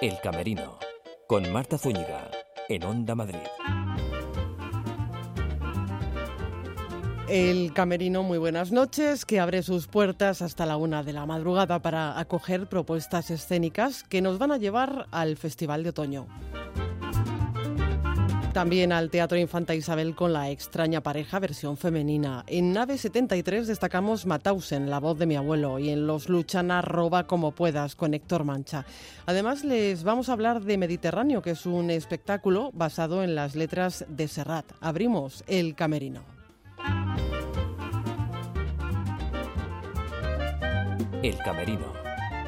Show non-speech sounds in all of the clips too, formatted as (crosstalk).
El Camerino, con Marta Zúñiga, en Onda Madrid. El Camerino, muy buenas noches, que abre sus puertas hasta la una de la madrugada para acoger propuestas escénicas que nos van a llevar al Festival de Otoño. También al Teatro Infanta Isabel con la extraña pareja versión femenina. En Nave 73 destacamos Matausen, la voz de mi abuelo, y en Los Luchana Roba como puedas con Héctor Mancha. Además les vamos a hablar de Mediterráneo, que es un espectáculo basado en las letras de Serrat. Abrimos el camerino. El Camerino,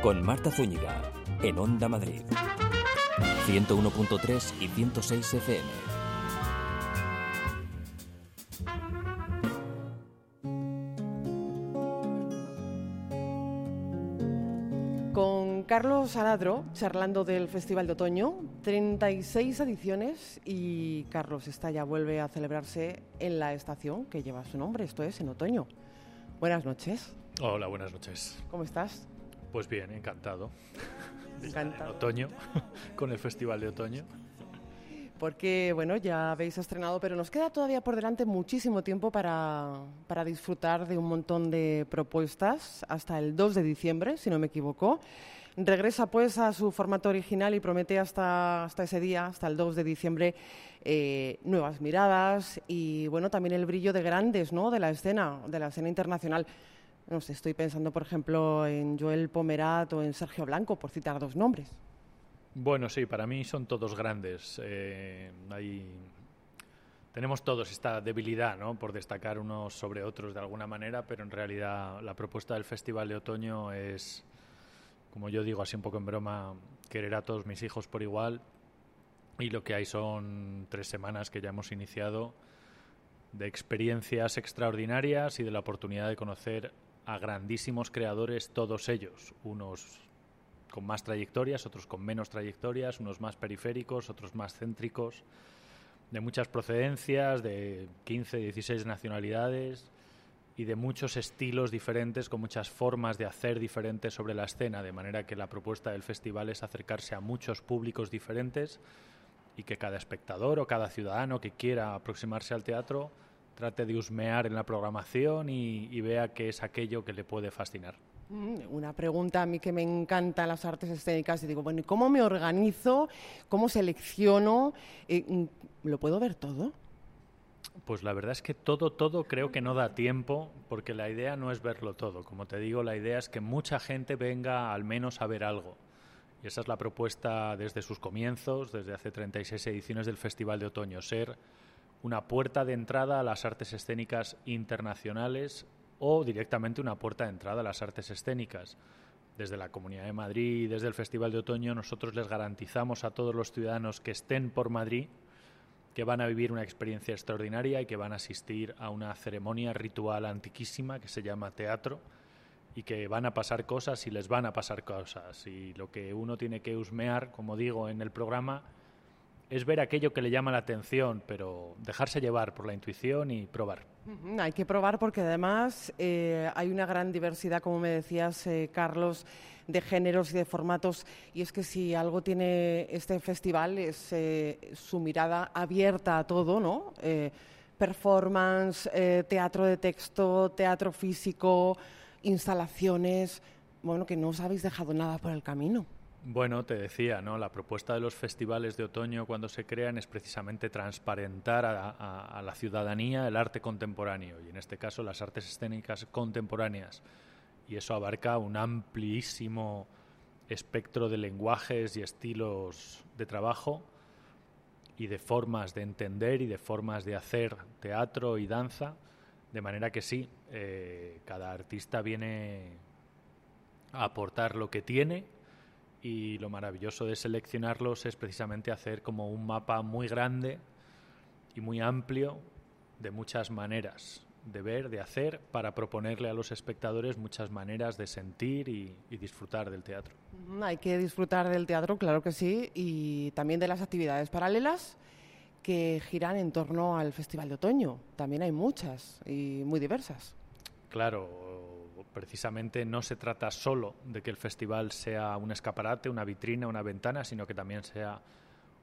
con Marta Zúñiga, en Onda Madrid. 101.3 y 106 FM. Carlos Aradro, charlando del Festival de Otoño, 36 ediciones y Carlos, esta ya vuelve a celebrarse en la estación que lleva su nombre, esto es en otoño. Buenas noches. Hola, buenas noches. ¿Cómo estás? Pues bien, encantado. (laughs) Encantado. En otoño, (laughs) con el Festival de Otoño porque bueno, ya habéis estrenado, pero nos queda todavía por delante muchísimo tiempo para, para, disfrutar de un montón de propuestas hasta el 2 de diciembre, si no me equivoco. Regresa pues a su formato original y promete hasta, hasta ese día, hasta el 2 de diciembre, eh, nuevas miradas y bueno, también el brillo de grandes ¿no? de la escena, de la escena internacional. No sé, estoy pensando, por ejemplo, en Joel Pomerat o en Sergio Blanco, por citar dos nombres. Bueno, sí, para mí son todos grandes. Eh, tenemos todos esta debilidad, ¿no? Por destacar unos sobre otros de alguna manera, pero en realidad la propuesta del Festival de Otoño es como yo digo así un poco en broma, querer a todos mis hijos por igual. Y lo que hay son tres semanas que ya hemos iniciado de experiencias extraordinarias y de la oportunidad de conocer a grandísimos creadores, todos ellos, unos con más trayectorias, otros con menos trayectorias, unos más periféricos, otros más céntricos, de muchas procedencias, de 15, 16 nacionalidades y de muchos estilos diferentes, con muchas formas de hacer diferentes sobre la escena, de manera que la propuesta del festival es acercarse a muchos públicos diferentes y que cada espectador o cada ciudadano que quiera aproximarse al teatro trate de husmear en la programación y, vea qué es aquello que le puede fascinar. Mm, una pregunta a mí que me encantan las artes escénicas y digo, bueno, ¿cómo me organizo? ¿Cómo selecciono? Eh, mm, ¿Lo puedo ver todo? Pues la verdad es que todo, todo creo que no da tiempo, porque la idea no es verlo todo. Como te digo, la idea es que mucha gente venga al menos a ver algo. Y esa es la propuesta desde sus comienzos, desde hace 36 ediciones del Festival de Otoño, ser una puerta de entrada a las artes escénicas internacionales o directamente una puerta de entrada a las artes escénicas. Desde la Comunidad de Madrid, desde el Festival de Otoño, nosotros les garantizamos a todos los ciudadanos que estén por Madrid que van a vivir una experiencia extraordinaria y que van a asistir a una ceremonia ritual antiquísima que se llama teatro y que van a pasar cosas y les van a pasar cosas. Y lo que uno tiene que husmear, como digo en el programa, es ver aquello que le llama la atención, pero dejarse llevar por la intuición y probar. Hay que probar porque además eh, hay una gran diversidad, como me decías, eh, Carlos, de géneros y de formatos. Y es que si algo tiene este festival es eh, su mirada abierta a todo, ¿no? performance, teatro de texto, teatro físico, instalaciones. Bueno, que no os habéis dejado nada por el camino. Bueno, te decía, ¿no? La propuesta de los festivales de otoño cuando se crean es precisamente transparentar a, la ciudadanía el arte contemporáneo y en este caso las artes escénicas contemporáneas. Y eso abarca un amplísimo espectro de lenguajes y estilos de trabajo y de formas de entender y de formas de hacer teatro y danza, de manera que sí, eh, cada artista viene a aportar lo que tiene y lo maravilloso de seleccionarlos es precisamente hacer como un mapa muy grande y muy amplio de muchas maneras de ver, de hacer, para proponerle a los espectadores muchas maneras de sentir y, disfrutar del teatro. Hay que disfrutar del teatro, claro que sí, y también de las actividades paralelas que giran en torno al Festival de Otoño. También hay muchas y muy diversas. Claro, precisamente no se trata solo de que el festival sea un escaparate, una vitrina, una ventana, sino que también sea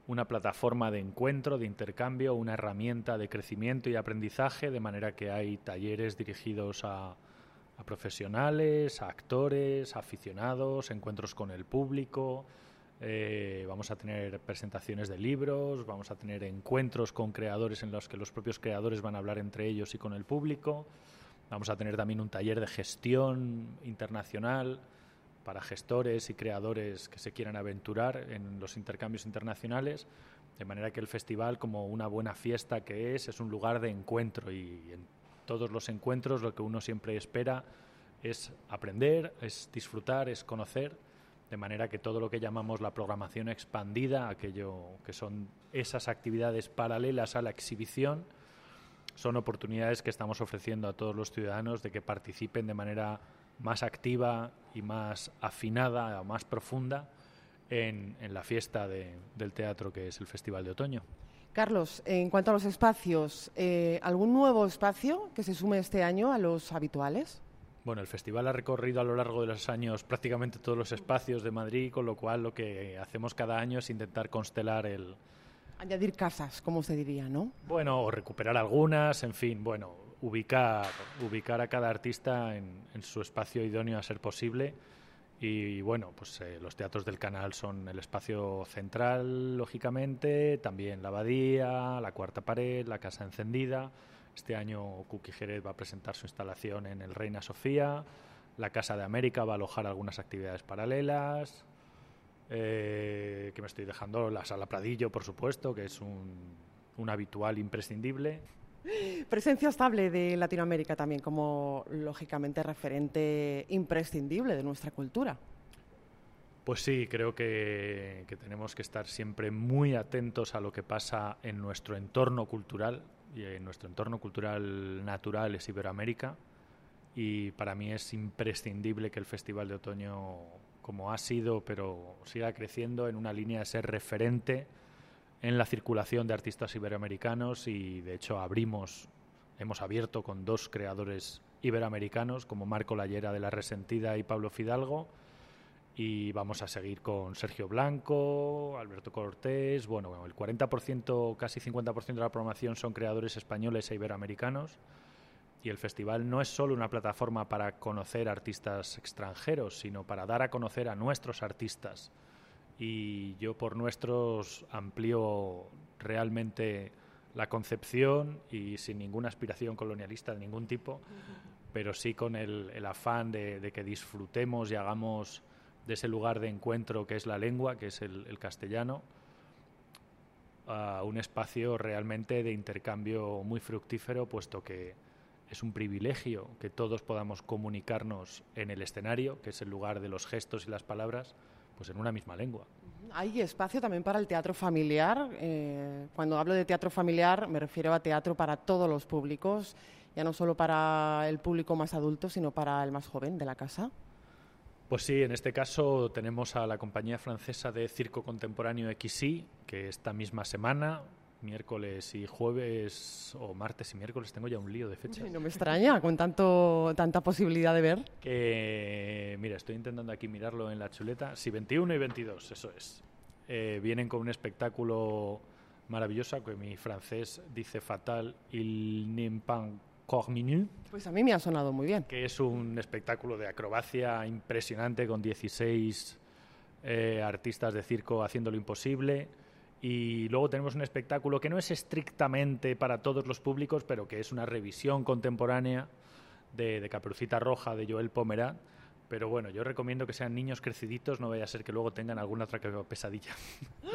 una plataforma de encuentro, de intercambio, una herramienta de crecimiento y aprendizaje, de manera que hay talleres dirigidos a, profesionales, a actores, a aficionados, encuentros con el público. Eh, vamos a tener presentaciones de libros, vamos a tener encuentros con creadores en los que los propios creadores van a hablar entre ellos y con el público. Vamos a tener también un taller de gestión internacional para gestores y creadores que se quieran aventurar en los intercambios internacionales, de manera que el festival, como una buena fiesta que es, es un lugar de encuentro y en todos los encuentros lo que uno siempre espera es aprender, es disfrutar, es conocer, de manera que todo lo que llamamos la programación expandida, aquello que son esas actividades paralelas a la exhibición, son oportunidades que estamos ofreciendo a todos los ciudadanos de que participen de manera más activa y más afinada, más profunda en, la fiesta del teatro que es el Festival de Otoño. Carlos, en cuanto a los espacios, eh, ¿algún nuevo espacio que se sume este año a los habituales? Bueno, el festival ha recorrido a lo largo de los años prácticamente todos los espacios de Madrid, con lo cual lo que hacemos cada año es intentar constelar el, Añadir casas, como se diría, ¿no? Bueno, o recuperar algunas, en fin, bueno, ubicar, ubicar a cada artista en, su espacio idóneo a ser posible. Y bueno, pues eh, los teatros del canal son el espacio central, lógicamente, también la abadía, la cuarta pared, la casa encendida. Este año Cookie Jerez va a presentar su instalación en el Reina Sofía. La Casa de América va a alojar algunas actividades paralelas. Eh, que me estoy dejando la sala Pradillo, por supuesto, que es un, habitual imprescindible. Presencia estable de Latinoamérica también como, lógicamente, referente imprescindible de nuestra cultura. Pues sí, creo que, tenemos que estar siempre muy atentos a lo que pasa en nuestro entorno cultural, y en nuestro entorno cultural natural es Iberoamérica, y para mí es imprescindible que el Festival de Otoño como ha sido, pero siga creciendo en una línea de ser referente en la circulación de artistas iberoamericanos. Y de hecho abrimos, hemos abierto con dos creadores iberoamericanos como Marco Lallera de La Resentida y Pablo Fidalgo. Y vamos a seguir con Sergio Blanco, Alberto Cortés, bueno, el 40%, casi 50% de la programación son creadores españoles e iberoamericanos y el festival no es solo una plataforma para conocer artistas extranjeros, sino para dar a conocer a nuestros artistas. Y yo por nuestros amplío realmente la concepción y sin ninguna aspiración colonialista de ningún tipo, pero sí con el, afán de, que disfrutemos y hagamos de ese lugar de encuentro que es la lengua, que es el, castellano, un espacio realmente de intercambio muy fructífero, puesto que es un privilegio que todos podamos comunicarnos en el escenario, que es el lugar de los gestos y las palabras, pues en una misma lengua. Hay espacio también para el teatro familiar. Eh, cuando hablo de teatro familiar me refiero a teatro para todos los públicos, ya no solo para el público más adulto, sino para el más joven de la casa. Pues sí, en este caso tenemos a la compañía francesa de circo contemporáneo XI, que esta misma semana miércoles y jueves o martes y miércoles tengo ya un lío de fechas. no me extraña con tanto tanta posibilidad de ver. Que mira, estoy intentando aquí mirarlo en la chuleta. Sí, 21 y 22, eso es. Eh, vienen con un espectáculo maravilloso que mi francés dice fatal, il n'est pas Pues a mí me ha sonado muy bien. Que es un espectáculo de acrobacia impresionante con 16 eh, artistas de circo haciendo lo imposible y luego tenemos un espectáculo que no es estrictamente para todos los públicos, pero que es una revisión contemporánea de, de Caperucita Roja de Joel Pomerat. Pero bueno, yo recomiendo que sean niños creciditos, no vaya a ser que luego tengan alguna otra pesadilla. (laughs)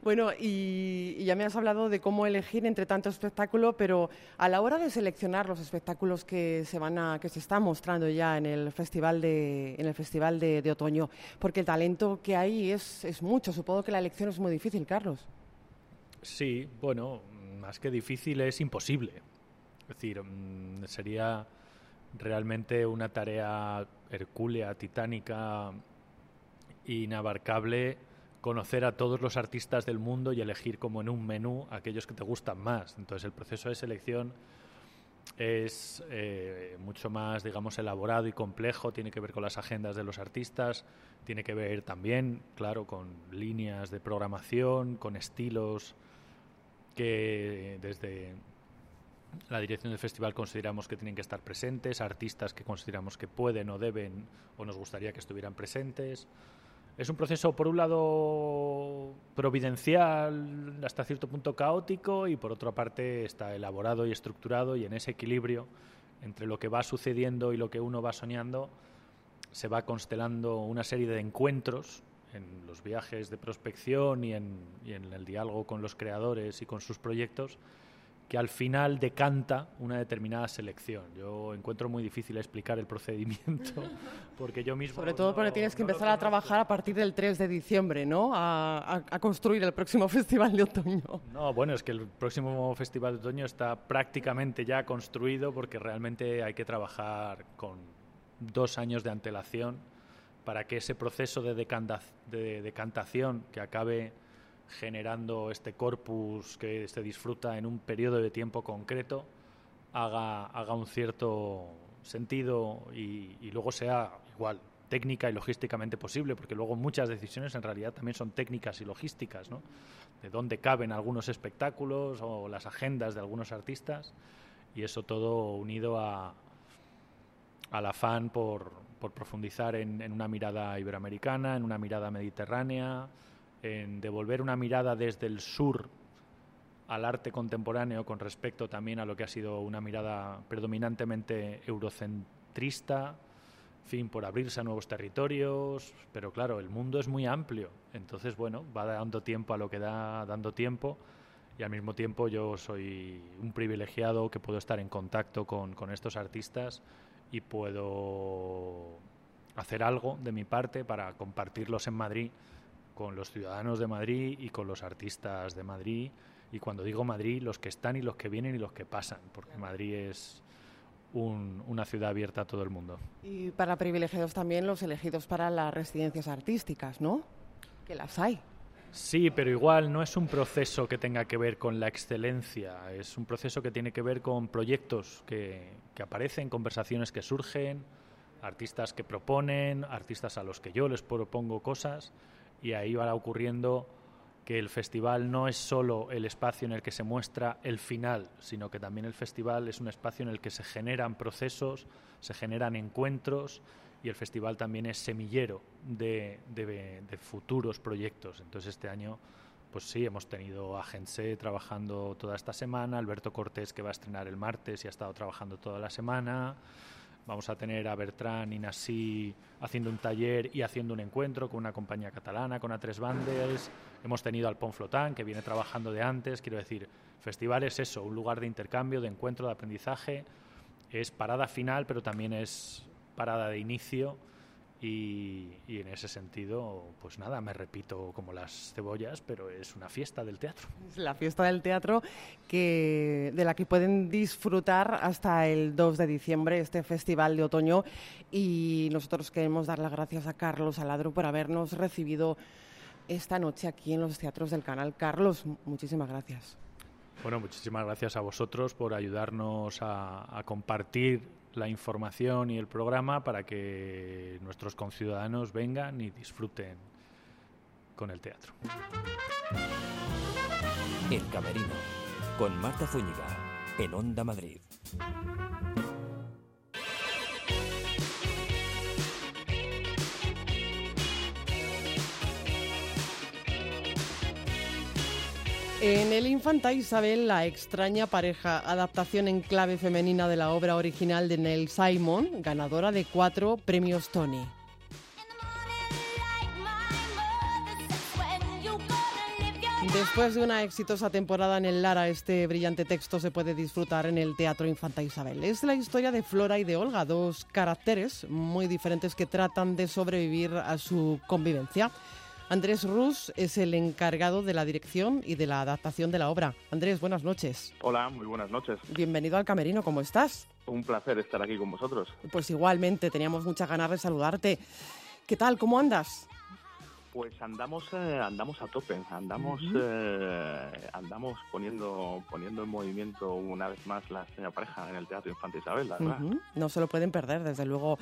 Bueno, y, ya me has hablado de cómo elegir entre tanto espectáculo, pero a la hora de seleccionar los espectáculos que se van a, que se están mostrando ya en el festival de, en el festival de, otoño, porque el talento que hay es, es mucho. Supongo que la elección es muy difícil, Carlos. Sí, bueno, más que difícil es imposible. Es decir, mm, sería realmente una tarea hercúlea, titánica, inabarcable conocer a todos los artistas del mundo y elegir como en un menú aquellos que te gustan más. Entonces el proceso de selección es eh, mucho más, digamos, elaborado y complejo, tiene que ver con las agendas de los artistas, tiene que ver también, claro, con líneas de programación, con estilos que desde la dirección del festival consideramos que tienen que estar presentes, artistas que consideramos que pueden o deben o nos gustaría que estuvieran presentes. Es un proceso, por un lado, providencial, hasta cierto punto caótico, y por otra parte está elaborado y estructurado, y en ese equilibrio entre lo que va sucediendo y lo que uno va soñando, se va constelando una serie de encuentros en los viajes de prospección y en, y en el diálogo con los creadores y con sus proyectos, que al final decanta una determinada selección. Yo encuentro muy difícil explicar el procedimiento (laughs) porque yo mismo... Sobre todo porque tienes que empezar a trabajar a partir del 3 de diciembre, ¿no? A, a, construir el próximo (laughs) Festival de Otoño. No, bueno, es que el próximo Festival de Otoño está prácticamente ya construido porque realmente hay que trabajar con dos años de antelación para que ese proceso de, decanta, de decantación que acabe generando este corpus que se disfruta en un periodo de tiempo concreto, haga, haga un cierto sentido y, luego sea igual técnica y logísticamente posible, porque luego muchas decisiones en realidad también son técnicas y logísticas, ¿no? De dónde caben algunos espectáculos o las agendas de algunos artistas y eso todo unido a, al afán por, por profundizar en una mirada iberoamericana, en una mirada mediterránea, en devolver una mirada desde el sur al arte contemporáneo con respecto también a lo que ha sido una mirada predominantemente eurocentrista, en fin, por abrirse a nuevos territorios, pero claro, el mundo es muy amplio, entonces bueno, va dando tiempo a lo que da dando tiempo y al mismo tiempo yo soy un privilegiado que puedo estar en contacto con, con estos artistas y puedo hacer algo de mi parte para compartirlos en Madrid con los ciudadanos de Madrid y con los artistas de Madrid. Y cuando digo Madrid, los que están y los que vienen y los que pasan, porque Madrid es un, una ciudad abierta a todo el mundo. Y para privilegiados también los elegidos para las residencias artísticas, ¿no? Que las hay. Sí, pero igual no es un proceso que tenga que ver con la excelencia, es un proceso que tiene que ver con proyectos que, que aparecen, conversaciones que surgen, artistas que proponen, artistas a los que yo les propongo cosas y ahí va ocurriendo que el festival no es solo el espacio en el que se muestra el final, sino que también el festival es un espacio en el que se generan procesos, se generan encuentros y el festival también es semillero de, futuros proyectos. Entonces este año, pues sí, hemos tenido a Gense trabajando toda esta semana, Alberto Cortés que va a estrenar el martes y ha estado trabajando toda la semana, Vamos a tener a Bertrán y Nassi haciendo un taller y haciendo un encuentro con una compañía catalana, con A3 Bandes. Hemos tenido al Pon Flotán, que viene trabajando de antes. Quiero decir, festival es eso, un lugar de intercambio, de encuentro, de aprendizaje. Es parada final, pero también es parada de inicio y, y, en ese sentido, pues nada, me repito como las cebollas, pero es una fiesta del teatro. Es la fiesta del teatro que, de la que pueden disfrutar hasta el 2 de diciembre, este festival de otoño. Y nosotros queremos dar las gracias a Carlos Aladro por habernos recibido esta noche aquí en los teatros del canal. Carlos, muchísimas gracias. Bueno, muchísimas gracias a vosotros por ayudarnos a, a compartir la información y el programa para que nuestros conciudadanos vengan y disfruten con el teatro. El Camerino, con Marta Zúñiga, en Onda Madrid. En el Infanta Isabel, la extraña pareja, adaptación en clave femenina de la obra original de Neil Simon, ganadora de cuatro premios Tony. Después de una exitosa temporada en el Lara, este brillante texto se puede disfrutar en el Teatro Infanta Isabel. Es la historia de Flora y de Olga, dos caracteres muy diferentes que tratan de sobrevivir a su convivencia. Andrés Rus es el encargado de la dirección y de la adaptación de la obra. Andrés, buenas noches. Hola, muy buenas noches. Bienvenido al Camerino, ¿cómo estás? Un placer estar aquí con vosotros. Pues igualmente, teníamos muchas ganas de saludarte. ¿Qué tal? ¿Cómo andas? Pues andamos eh, andamos a tope, andamos eh, andamos poniendo poniendo en movimiento una vez más la extraña pareja en el Teatro Infante Isabel, verdad. No se lo pueden perder, desde luego.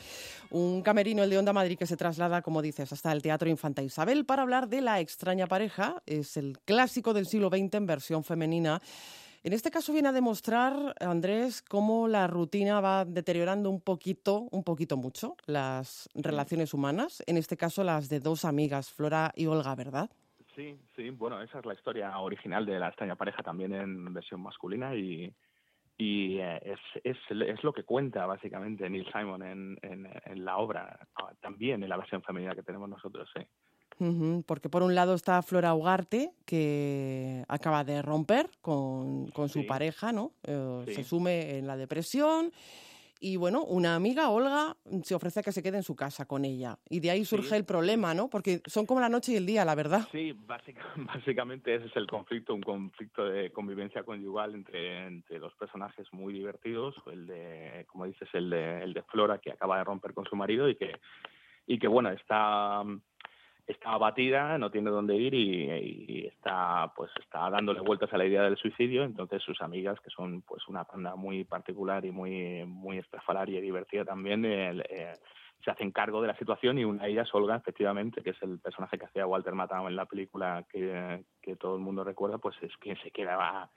Un camerino, el de Onda Madrid, que se traslada, como dices, hasta el Teatro Infanta Isabel para hablar de la extraña pareja. Es el clásico del siglo XX en versión femenina. En este caso viene a demostrar, Andrés, cómo la rutina va deteriorando un poquito, un poquito mucho, las relaciones humanas, en este caso las de dos amigas, Flora y Olga, ¿verdad? Sí, sí, bueno, esa es la historia original de la extraña pareja también en versión masculina y, y eh, es, es, es, lo que cuenta básicamente Neil Simon en, en, en, la obra, ah, también en la versión femenina que tenemos nosotros, porque por un lado está Flora Ugarte, que acaba de romper con, con su pareja, ¿no? Eh, se sume en la depresión. Y bueno, una amiga, Olga, se ofrece a que se quede en su casa con ella. Y de ahí surge el problema, ¿no? Porque son como la noche y el día, la verdad. Sí, (laughs) básicamente ese es el conflicto, un conflicto de convivencia conyugal entre, entre dos personajes muy divertidos. El de, como dices, el de, el de Flora, que acaba de romper con su marido y que, y que bueno, está está abatida, no tiene dónde ir y, está pues está dándole vueltas a la idea del suicidio, entonces sus amigas, que son pues una banda muy particular y muy muy estrafalaria y divertida también, eh, se hacen cargo de la situación y una de ellas, Olga, efectivamente, que es el personaje que hacía Walter Matthau en la película que, que todo el mundo recuerda, pues es quien se queda,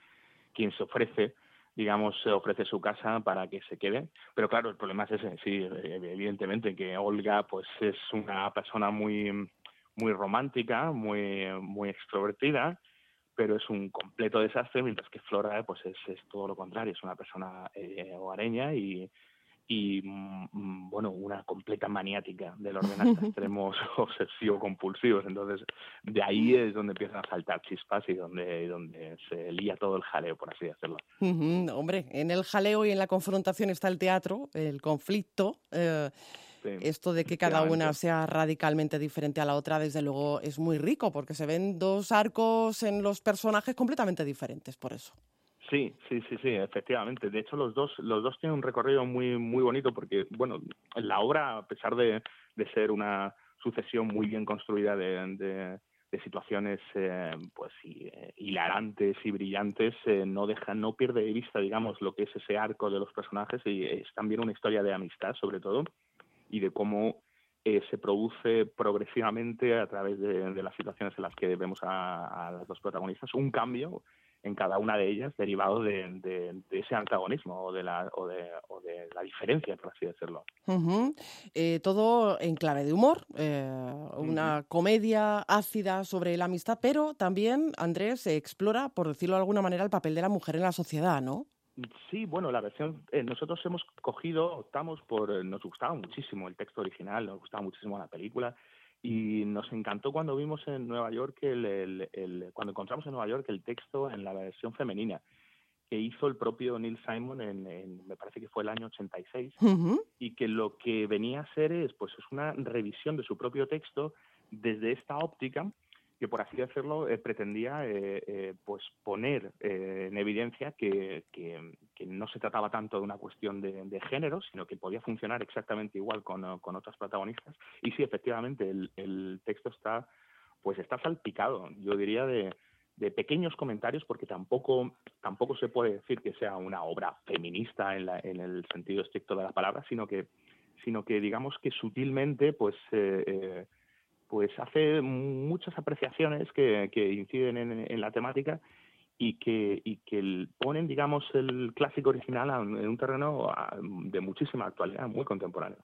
quien se ofrece digamos, ofrece su casa para que se quede. Pero claro, el problema es ese, sí, evidentemente, que Olga pues es una persona muy muy romántica, muy, muy extrovertida, pero es un completo desastre, mientras que Flora pues es, es todo lo contrario, es una persona eh, hogareña y, y mm, bueno, una completa maniática del orden hasta (laughs) extremos obsesivo-compulsivos. Entonces, de ahí es donde empiezan a saltar chispas y donde, donde se lía todo el jaleo, por así decirlo. hombre, en el jaleo y en la confrontación está el teatro, el conflicto. Eh, esto de que cada una sea radicalmente diferente a la otra, desde luego, es muy rico, porque se ven dos arcos en los personajes completamente diferentes, por eso. Sí, sí, sí, sí, efectivamente. De hecho, los dos, los dos tienen un recorrido muy, muy bonito porque, bueno, la obra, a pesar de, ser una sucesión muy bien construida de, situaciones, eh, pues, eh, hilarantes y brillantes, eh, no deja, no pierde de vista, digamos, lo que es ese arco de los personajes y es también una historia de amistad, sobre todo y de cómo eh, se produce progresivamente a través de, las situaciones en las que vemos a, las dos protagonistas un cambio en cada una de ellas derivado de, ese antagonismo o de, la, o de, la diferencia, por así decirlo. Eh, todo en clave de humor, eh, una comedia ácida sobre la amistad, pero también, Andrés, se explora, por decirlo de alguna manera, el papel de la mujer en la sociedad, ¿no? Sí, bueno, la versión, eh, nosotros hemos cogido, optamos por, eh, nos gustaba muchísimo el texto original, nos gustaba muchísimo la película y nos encantó cuando vimos en Nueva York, el, el, cuando encontramos en Nueva York el texto en la versión femenina que hizo el propio Neil Simon en, me parece que fue el año 86 y que lo que venía a ser es pues es una revisión de su propio texto desde esta óptica que por así decirlo eh, pretendía eh, eh, pues poner en evidencia que, no se trataba tanto de una cuestión de, género, sino que podía funcionar exactamente igual con, con otras protagonistas. Y sí, efectivamente, el, texto está pues está salpicado, yo diría, de, de pequeños comentarios, porque tampoco, tampoco se puede decir que sea una obra feminista en, la, en el sentido estricto de la palabra, sino que, sino que digamos que sutilmente pues pues hace muchas apreciaciones que, que inciden en, en, la temática y que, y que ponen, digamos, el clásico original en un terreno de muchísima actualidad, muy contemporáneo.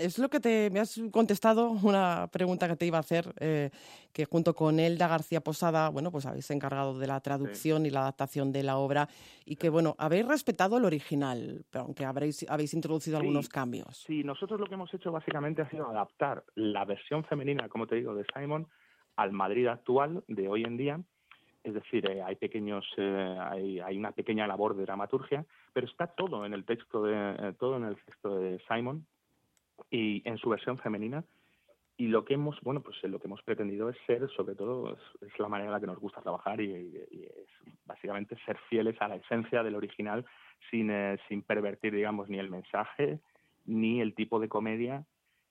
Es lo que te me has contestado, una pregunta que te iba a hacer, eh, que junto con Elda García Posada, bueno, pues habéis encargado de la traducción y la adaptación de la obra y que, bueno, habéis respetado el original, pero aunque habréis, habéis introducido algunos cambios. Sí, nosotros lo que hemos hecho básicamente ha sido adaptar la versión femenina, como te digo, de Simon al Madrid actual de hoy en día es decir, eh, hay pequeños, eh, hay, una pequeña labor de dramaturgia, pero está todo en el texto de eh, todo en el texto de Simon y en su versión femenina. Y lo que hemos, bueno, pues lo que hemos pretendido es ser, sobre todo, es, la manera en la que nos gusta trabajar y, es básicamente ser fieles a la esencia del original sin, sin pervertir, digamos, ni el mensaje, ni el tipo de comedia,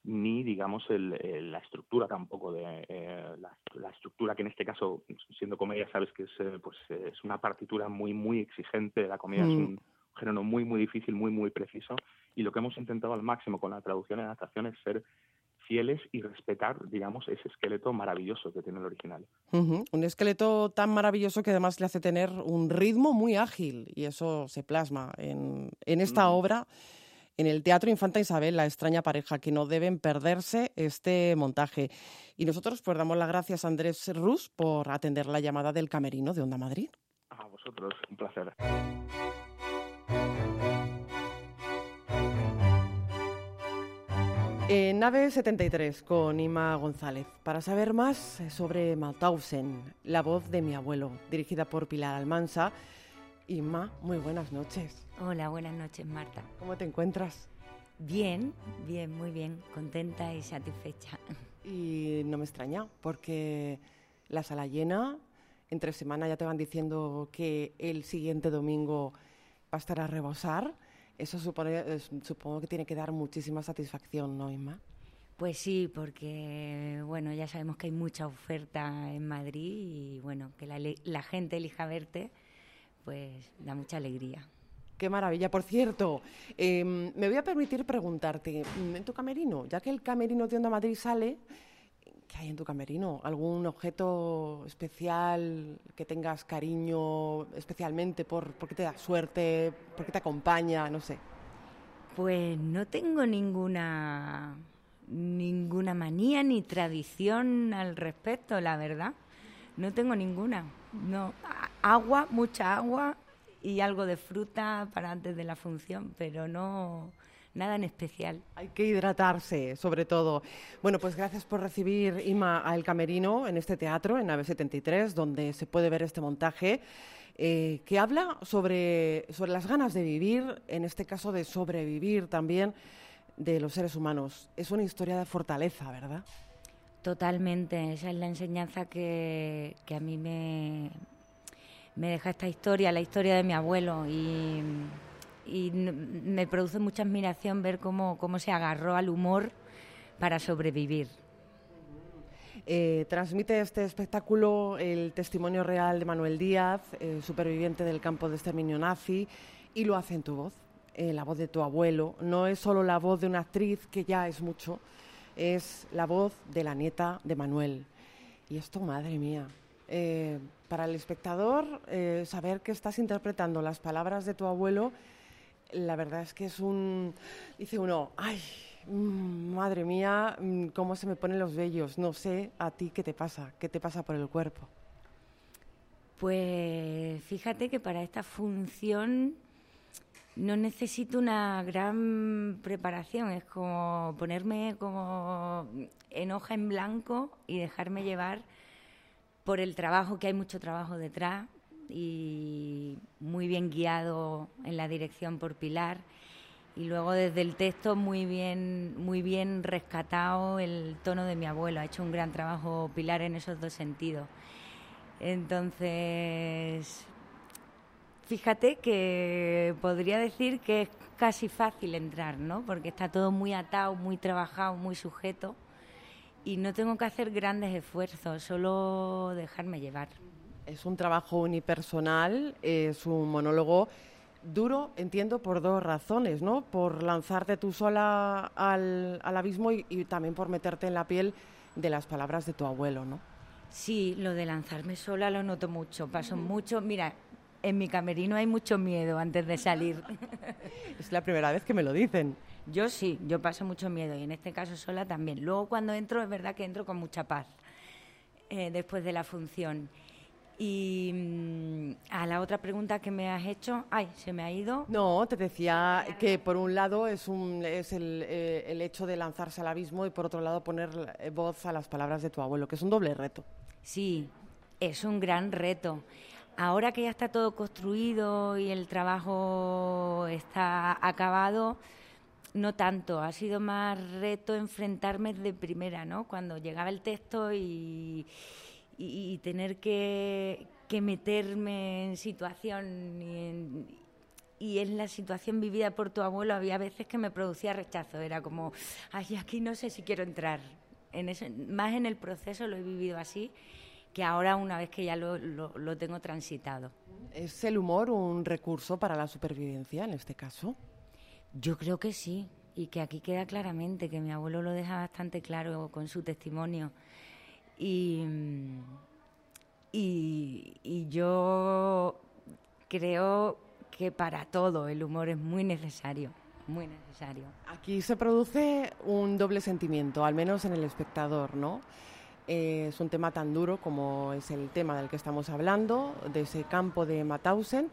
ni digamos el, la estructura tampoco de la la, estructura que en este caso, siendo comedia, sabes que es, eh, pues, es una partitura muy, muy exigente. La comedia es mm. un género muy, muy difícil, muy, muy preciso. Y lo que hemos intentado al máximo con la traducción y adaptación es ser fieles y respetar, digamos, ese esqueleto maravilloso que tiene el original. Un esqueleto tan maravilloso que además le hace tener un ritmo muy ágil y eso se plasma en, en esta obra en el Teatro Infanta Isabel, La extraña pareja, que no deben perderse este montaje. Y nosotros pues damos las gracias a Andrés Rus por atender la llamada del camerino de Onda Madrid. A vosotros, un placer. En nave 73 con Ima González, para saber más sobre Mauthausen, la voz de mi abuelo, dirigida por Pilar Almansa. Ima, muy buenas noches. Hola, buenas noches, Marta. ¿Cómo te encuentras? Bien, bien, muy bien, contenta y satisfecha. (laughs) Y no me extraña, porque la sala llena, entre semana ya te van diciendo que el siguiente domingo va a estar a rebosar. Eso supone, supongo que tiene que dar muchísima satisfacción, ¿no, Inma? Pues sí, porque bueno, ya sabemos que hay mucha oferta en Madrid y bueno, que la, la gente elija verte, pues da mucha alegría. Qué maravilla. Por cierto, em, me voy a permitir preguntarte, mm, en tu camerino, ya que el camerino de Onda Madrid sale, ¿qué hay en tu camerino? ¿Algún objeto especial que tengas cariño especialmente por, porque te da suerte, porque te acompaña, no sé? Pues no tengo ninguna ninguna manía ni tradición al respecto, la verdad. No tengo ninguna. No, agua, mucha agua y algo de fruta para antes de la función, pero no nada en especial. Hay que hidratarse, sobre todo. Bueno, pues gracias por recibir, Ima, al Camerino en este teatro, en Nave 73, donde se puede ver este montaje. Eh, que habla sobre, sobre las ganas de vivir, en este caso de sobrevivir también de los seres humanos. Es una historia de fortaleza, ¿verdad? Totalmente, esa es la enseñanza que, que a mí me, me deja esta historia, la historia de mi abuelo, y, me produce mucha admiración ver cómo, cómo se agarró al humor para sobrevivir. Eh, transmite este espectáculo el testimonio real de Manuel Díaz, eh, superviviente del campo de exterminio nazi, y lo hace en tu voz, eh, la voz de tu abuelo. No es solo la voz de una actriz, que ya es mucho, es la voz de la nieta de Manuel. Y esto, madre mía, eh, para el espectador, eh, saber que estás interpretando las palabras de tu abuelo, la verdad es que es un... Dice uno, ay, mm, madre mía, mm, cómo se me ponen los vellos. No sé a ti qué te pasa, qué te pasa por el cuerpo. Pues fíjate que para esta función no necesito una gran preparación, es como ponerme como en hoja en blanco y dejarme llevar por el trabajo, que hay mucho trabajo detrás y muy bien guiado en la dirección por Pilar. Y luego desde el texto muy bien muy bien rescatado el tono de mi abuelo. Ha hecho un gran trabajo Pilar en esos dos sentidos. Entonces fíjate que podría decir que es casi fácil entrar no porque está todo muy atado muy trabajado muy sujeto y no tengo que hacer grandes esfuerzos, solo dejarme llevar. Es un trabajo unipersonal, es un monólogo duro, entiendo, por dos razones, ¿no? Por lanzarte tú sola al, abismo y, también por meterte en la piel de las palabras de tu abuelo, ¿no? Sí, lo de lanzarme sola lo noto mucho, paso mucho, mira, en mi camerino hay mucho miedo antes de salir. (laughs) es la primera vez que me lo dicen. Yo sí, yo paso mucho miedo y en este caso sola también. Luego cuando entro es verdad que entro con mucha paz eh, después de la función. Y mm, a la otra pregunta que me has hecho, ay, se me ha ido. No, te decía que por un lado es, un, es el, eh, el hecho de lanzarse al abismo y por otro lado poner eh, voz a las palabras de tu abuelo, que es un doble reto. Sí, es un gran reto. Ahora que ya está todo construido y el trabajo está acabado, no tanto, ha sido más reto enfrentarme de primera, ¿no? Cuando llegaba el texto y, tener que, meterme en situación y en, la situación vivida por tu abuelo había veces que me producía rechazo, era como, ay, aquí no sé si quiero entrar. más en el proceso lo he vivido así que ahora una vez que ya lo, lo, tengo transitado. ¿Es el humor un recurso para la supervivencia en este caso? Yo creo que sí, y que aquí queda claramente, que mi abuelo lo deja bastante claro con su testimonio. Y, y, y yo creo que para todo el humor es muy necesario, muy necesario. Aquí se produce un doble sentimiento, al menos en el espectador, ¿no? Eh, es un tema tan duro como es el tema del que estamos hablando, de ese campo de Mauthausen,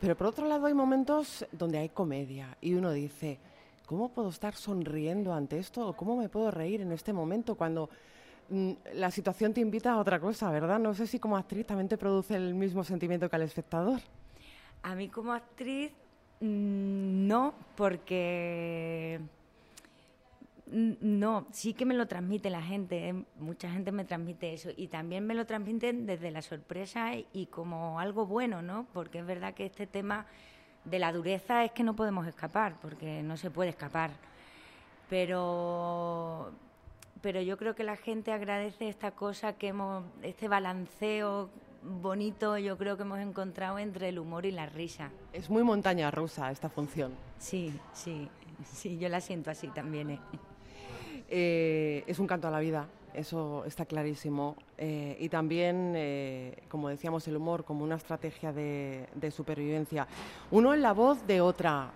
pero por otro lado hay momentos donde hay comedia y uno dice, ¿cómo puedo estar sonriendo ante esto? ¿Cómo me puedo reír en este momento cuando mm, la situación te invita a otra cosa, verdad? No sé si como actriz también te produce el mismo sentimiento que al espectador. A mí como actriz mm, no, porque no, sí que me lo transmite la gente, ¿eh? mucha gente me transmite eso y también me lo transmiten desde la sorpresa y como algo bueno, ¿no? Porque es verdad que este tema de la dureza es que no podemos escapar, porque no se puede escapar. Pero pero yo creo que la gente agradece esta cosa que hemos este balanceo bonito yo creo que hemos encontrado entre el humor y la risa. Es muy montaña rusa esta función. Sí, sí, sí, yo la siento así también. ¿eh? Eh, es un canto a la vida, eso está clarísimo. Eh, y también, eh, como decíamos, el humor como una estrategia de, supervivencia. Uno en la voz de otra.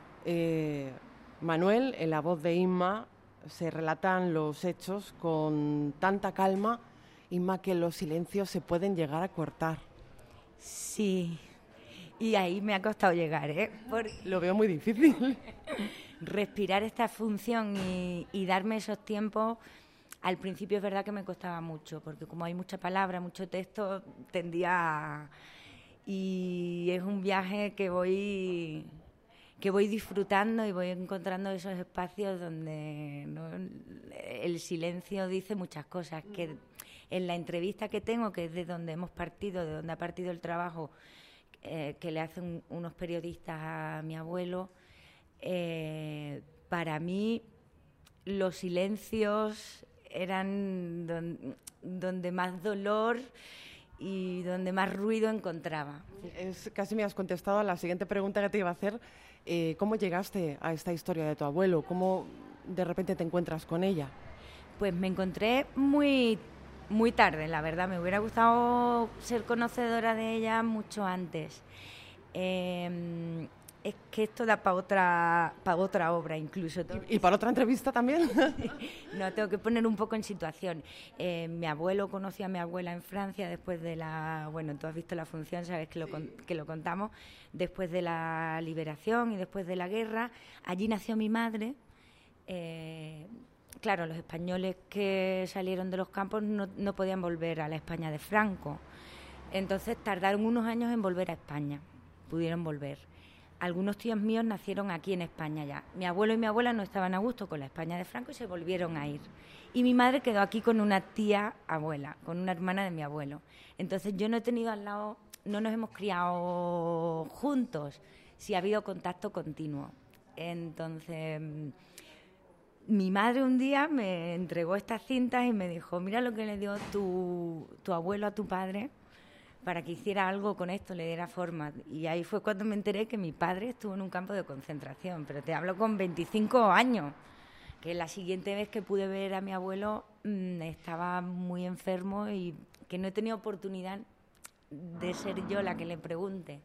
Manuel, en la voz de Inma, se relatan los hechos con tanta calma, Inma, que los silencios se pueden llegar a cortar. Sí, y ahí me ha costado llegar, ¿eh? Lo veo muy difícil. (laughs) respirar esta función y, darme esos tiempos, al principio es verdad que me costaba mucho, porque como hay mucha palabra, mucho texto, tendía Y es un viaje que voy que voy disfrutando y voy encontrando esos espacios donde el silencio dice muchas cosas, que en la entrevista que tengo, que es de donde hemos partido, de donde ha partido el trabajo, eh, que le hacen unos periodistas a mi abuelo, eh, para mí los silencios eran donde más dolor y donde más ruido encontraba. Es, casi me has contestado a la siguiente pregunta que te iba a hacer. Eh, ¿Cómo llegaste a esta historia de tu abuelo? ¿Cómo de repente te encuentras con ella? Pues me encontré muy, muy tarde, la verdad. Me hubiera gustado ser conocedora de ella mucho antes. Eh, es que esto da para otra, para otra obra incluso. ¿Y, para otra entrevista también? (laughs) no, tengo que poner un poco en situación. Eh, mi abuelo conoció a mi abuela en Francia después de la... Bueno, tú has visto la función, sabes que lo, que lo contamos. Después de la liberación y después de la guerra. Allí nació mi madre. Eh, claro, los españoles que salieron de los campos no, no podían volver a la España de Franco. Entonces tardaron unos años en volver a España. Pudieron volver algunos tíos míos nacieron aquí en España ya. Mi abuelo y mi abuela no estaban a gusto con la España de Franco y se volvieron a ir. Y mi madre quedó aquí con una tía abuela, con una hermana de mi abuelo. Entonces yo no he tenido al lado, no nos hemos criado juntos, sí ha habido contacto continuo. Entonces mi madre un día me entregó estas cintas y me dijo, mira lo que le dio tu, tu abuelo a tu padre para que hiciera algo con esto, le diera forma. Y ahí fue cuando me enteré que mi padre estuvo en un campo de concentración, pero te hablo con 25 años, que la siguiente vez que pude ver a mi abuelo mm, estaba muy enfermo y que no he tenido oportunidad de ser yo la que le pregunte.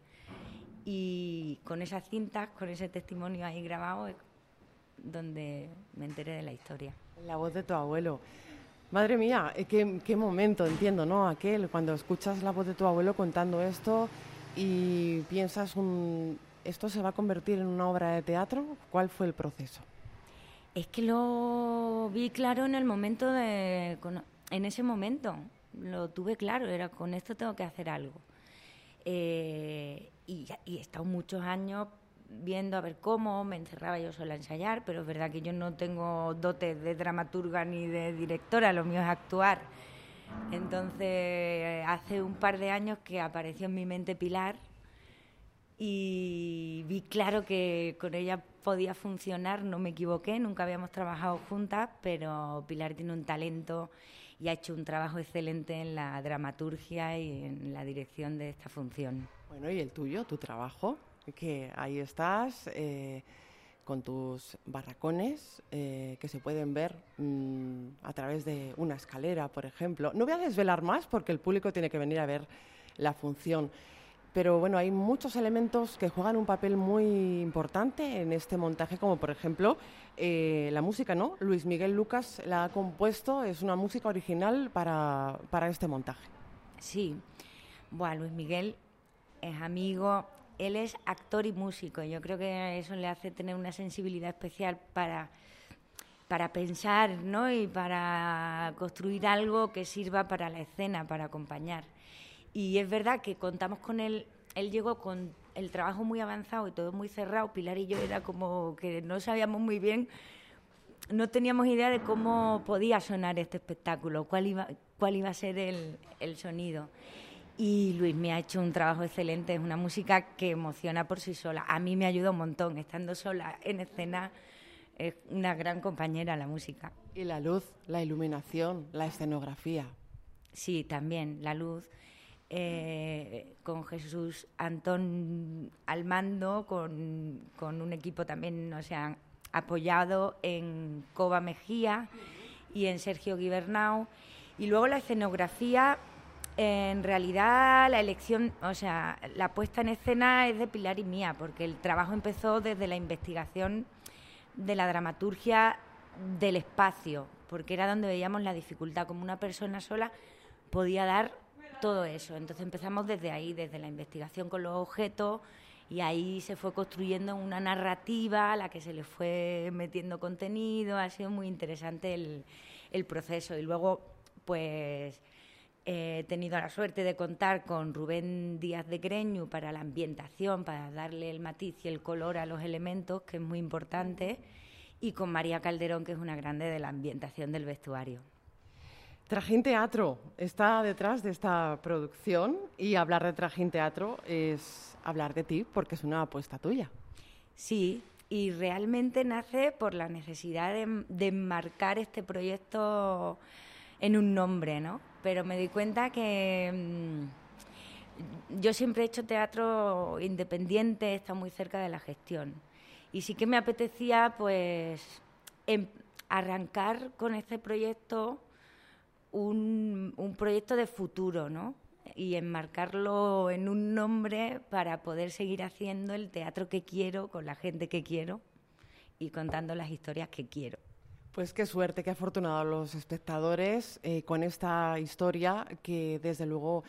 Y con esas cintas, con ese testimonio ahí grabado, es donde me enteré de la historia. La voz de tu abuelo. Madre mía, eh, qué, qué momento, entiendo, ¿no? Aquel, cuando escuchas la voz de tu abuelo contando esto y piensas, ¿esto se va a convertir en una obra de teatro? ¿Cuál fue el proceso? Es que lo vi claro en el momento de... En ese momento, lo tuve claro, era con esto tengo que hacer algo. Eh, y, y he estado muchos años viendo a ver cómo, me encerraba yo sola a ensayar, pero es verdad que yo no tengo dotes de dramaturga ni de directora, lo mío es actuar. Entonces, hace un par de años que apareció en mi mente Pilar y vi claro que con ella podía funcionar, no me equivoqué, nunca habíamos trabajado juntas, pero Pilar tiene un talento y ha hecho un trabajo excelente en la dramaturgia y en la dirección de esta función. Bueno, ¿y el tuyo, tu trabajo? Que ahí estás. Eh, con tus barracones eh, que se pueden ver mm, a través de una escalera, por ejemplo. No voy a desvelar más porque el público tiene que venir a ver la función. Pero bueno, hay muchos elementos que juegan un papel muy importante en este montaje, como por ejemplo eh, la música, ¿no? Luis Miguel Lucas la ha compuesto, es una música original para, para este montaje. Sí, bueno, Luis Miguel es amigo, él es actor y músico. Yo creo que eso le hace tener una sensibilidad especial para, para pensar ¿no? y para construir algo que sirva para la escena, para acompañar. Y es verdad que contamos con él, él llegó con el trabajo muy avanzado y todo muy cerrado. Pilar y yo era como que no sabíamos muy bien, no teníamos idea de cómo podía sonar este espectáculo, cuál iba, cuál iba a ser el, el sonido. Y Luis me ha hecho un trabajo excelente, es una música que emociona por sí sola. A mí me ayuda un montón, estando sola en escena, es una gran compañera la música. Y la luz, la iluminación, la escenografía. Sí, también, la luz. Eh, con Jesús Antón al mando, con, con un equipo también, o sea, apoyado en Coba Mejía y en Sergio Guibernau. Y luego la escenografía en realidad la elección, o sea, la puesta en escena es de Pilar y mía, porque el trabajo empezó desde la investigación de la dramaturgia del espacio, porque era donde veíamos la dificultad, como una persona sola podía dar todo eso. Entonces empezamos desde ahí, desde la investigación con los objetos, y ahí se fue construyendo una narrativa a la que se le fue metiendo contenido, ha sido muy interesante el, proceso. Y luego, pues He tenido la suerte de contar con Rubén Díaz de Greñu para la ambientación, para darle el matiz y el color a los elementos, que es muy importante, y con María Calderón, que es una grande de la ambientación del vestuario. Trajín Teatro está detrás de esta producción y hablar de Trajín Teatro es hablar de ti porque es una apuesta tuya. Sí, y realmente nace por la necesidad de, de enmarcar este proyecto en un nombre, ¿no? Pero me di cuenta que mm, yo siempre he hecho teatro independiente, está muy cerca de la gestión. Y sí que me apetecía, pues, em, arrancar con este proyecto un, un proyecto de futuro, ¿no? y enmarcarlo en un nombre para poder seguir haciendo el teatro que quiero con la gente que quiero y contando las historias que quiero. Pues qué suerte, qué afortunado los espectadores eh, con esta historia que desde luego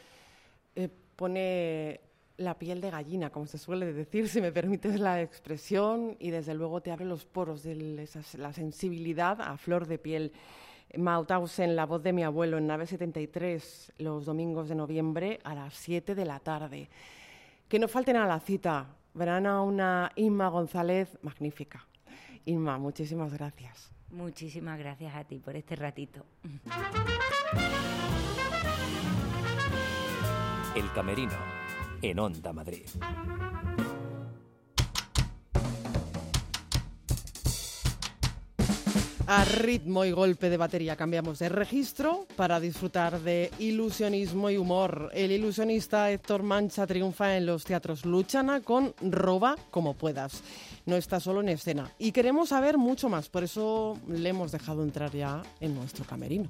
eh, pone la piel de gallina, como se suele decir, si me permites la expresión, y desde luego te abre los poros de la sensibilidad a flor de piel. Mauthausen, la voz de mi abuelo, en Nave 73, los domingos de noviembre a las 7 de la tarde. Que no falten a la cita, verán a una Inma González magnífica. Inma, muchísimas gracias. Muchísimas gracias a ti por este ratito. El Camerino, en Onda Madrid. A ritmo y golpe de batería cambiamos de registro para disfrutar de ilusionismo y humor. El ilusionista Héctor Mancha triunfa en los teatros Luchana con Roba como puedas. No está solo en escena y queremos saber mucho más, por eso le hemos dejado entrar ya en nuestro camerino.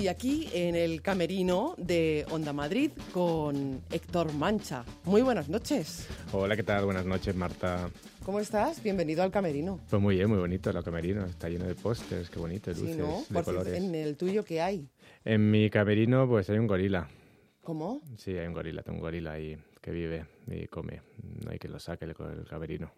Y aquí en el camerino de Onda Madrid con Héctor Mancha. Muy buenas noches. Hola, ¿qué tal? Buenas noches, Marta. ¿Cómo estás? Bienvenido al camerino. Pues muy bien, muy bonito el camerino. Está lleno de pósters, qué bonito, luces, sí, ¿no? de colores. ¿En el tuyo qué hay? En mi camerino pues hay un gorila. ¿Cómo? Sí, hay un gorila, tengo un gorila ahí que vive y come. No hay que lo saque el, camerino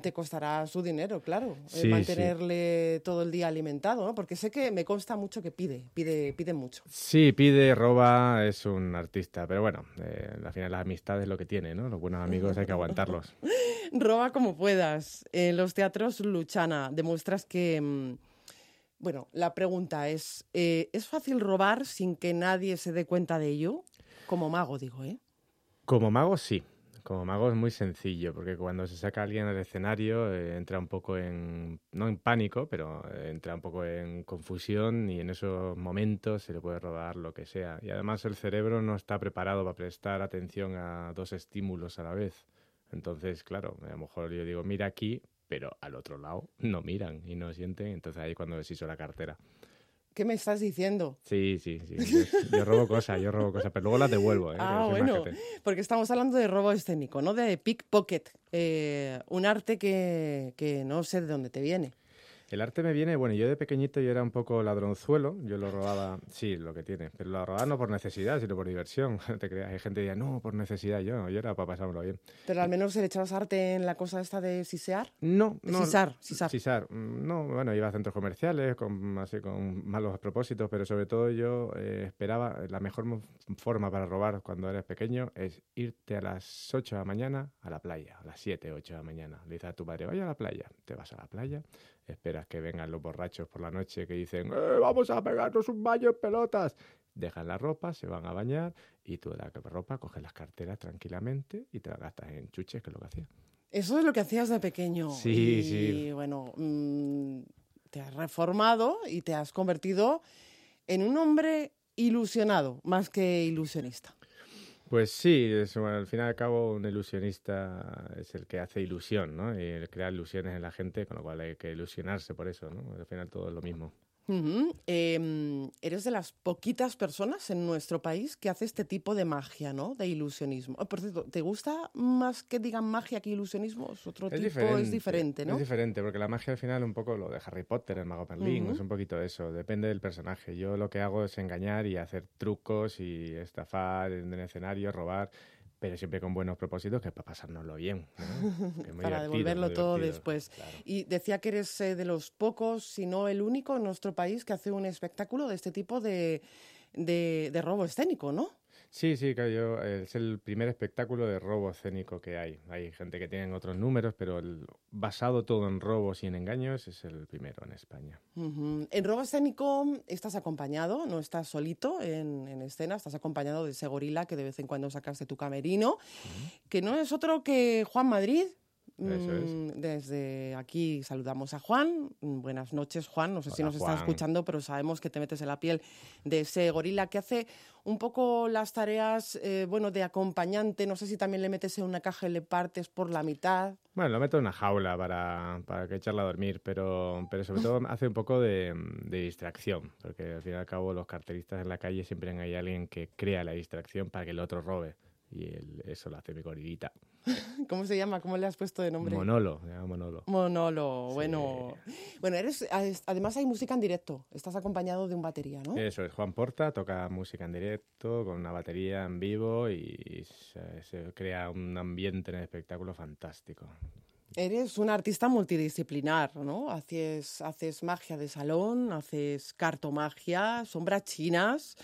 te costará su dinero, claro, eh, mantenerle todo el día alimentado, ¿no? Porque sé que me consta mucho que pide, pide, pide mucho. Sí, pide, roba, es un artista, pero bueno, eh, al final la amistad es lo que tiene, ¿no? Los buenos amigos hay que aguantarlos. (laughs) roba como puedas. En los teatros Luchana demuestras que... Mm, bueno, la pregunta es, eh, ¿es fácil robar sin que nadie se dé cuenta de ello? Como mago, digo, ¿eh? Como mago sí. Como mago es muy sencillo, porque cuando se saca alguien al escenario eh, entra un poco en, no en pánico, pero eh, entra un poco en confusión y en esos momentos se le puede robar lo que sea. Y además el cerebro no está preparado para prestar atención a dos estímulos a la vez. Entonces, claro, a lo mejor yo digo, mira aquí, pero al otro lado no miran y no sienten, entonces ahí cuando deshizo la cartera. ¿Qué me estás diciendo? Sí, sí, sí. Yo, robo cosas, yo robo cosas, pero luego las devuelvo. ¿eh? Ah, bueno, porque estamos hablando de robo escénico, ¿no? De pickpocket, eh, un arte que, que no sé de dónde te viene. El arte me viene, bueno, yo de pequeñito yo era un poco ladronzuelo, yo lo robaba, sí, lo que tiene, pero lo robaba no por necesidad, sino por diversión, (laughs) te creas. Hay gente que dice, no, por necesidad, yo yo era para pasármelo bien. Pero al menos le echabas arte en la cosa esta de sisear. No, no. Sisar, sisar. Sisar, mm, no, bueno, iba a centros comerciales, con, así con malos propósitos, pero sobre todo yo eh, esperaba, la mejor forma para robar cuando eres pequeño es irte a las 8 de la mañana a la playa, a las 7, 8 de la mañana. Le dices a tu padre, vaya a la playa, te vas a la playa, esperas que vengan los borrachos por la noche que dicen, eh, vamos a pegarnos un baño en pelotas. Dejan la ropa, se van a bañar y tú de la ropa coges las carteras tranquilamente y te las gastas en chuches, que es lo que hacías. Eso es lo que hacías de pequeño. Sí, sí. Y bueno, mm, te has reformado y te has convertido en un hombre ilusionado más que ilusionista. Pues sí, al fin y al cabo un ilusionista es el que hace ilusión, ¿no? Y el crea ilusiones en la gente, con lo cual hay que ilusionarse por eso, ¿no? Al final todo es lo mismo. Em, eres de las poquitas personas en nuestro país que hace este tipo de magia, ¿no? De ilusionismo. Oh, por cierto, ¿te gusta más que digan magia que ilusionismo? ¿Es otro tipo? es diferente, ¿no? Es diferente, porque la magia al final un poco lo de Harry Potter, el mago Merlín, es un poquito eso, depende del personaje. Yo lo que hago es engañar y hacer trucos y estafar en el escenario, robar pero siempre con buenos propósitos, que es para pasárnoslo bien. (laughs) para devolverlo todo después. Y decía que eres eh, de los pocos, si no el único en nuestro país que hace un espectáculo de este tipo de, de robo escénico, ¿no? Sí, sí, claro, es el primer espectáculo de robo escénico que hay. Hay gente que tiene otros números, pero el, basado todo en robos y en engaños es el primero en España. En robo escénico estás acompañado, no estás solito en, escena, estás acompañado de ese gorila que de vez en cuando sacas de tu camerino, que no es otro que Juan Madrid, Mm, desde aquí saludamos a Juan. Mm, buenas noches, Juan. No sé si nos estás escuchando, pero sabemos que te metes en la piel de ese gorila que hace un poco las tareas, eh, bueno, de acompañante. No sé si también le metes en una caja y le partes por la mitad. Bueno, lo meto en una jaula para, para que echarla a dormir, pero, pero sobre todo (laughs) hace un poco de, de, distracción, porque al fin y al cabo los carteristas en la calle siempre hay alguien que crea la distracción para que el otro robe y eso lo hace mi gorilita. (laughs) ¿Cómo se llama? ¿Cómo le has puesto de nombre? Monolo, se llama Monolo. Monolo, bueno. Bueno, eres, además hay música en directo. Estás acompañado de un batería, ¿no? Eso es, Juan Porta toca música en directo con una batería en vivo y se, crea un ambiente en el espectáculo fantástico. Eres un artista multidisciplinar, ¿no? Haces, haces magia de salón, haces cartomagia, sombras chinas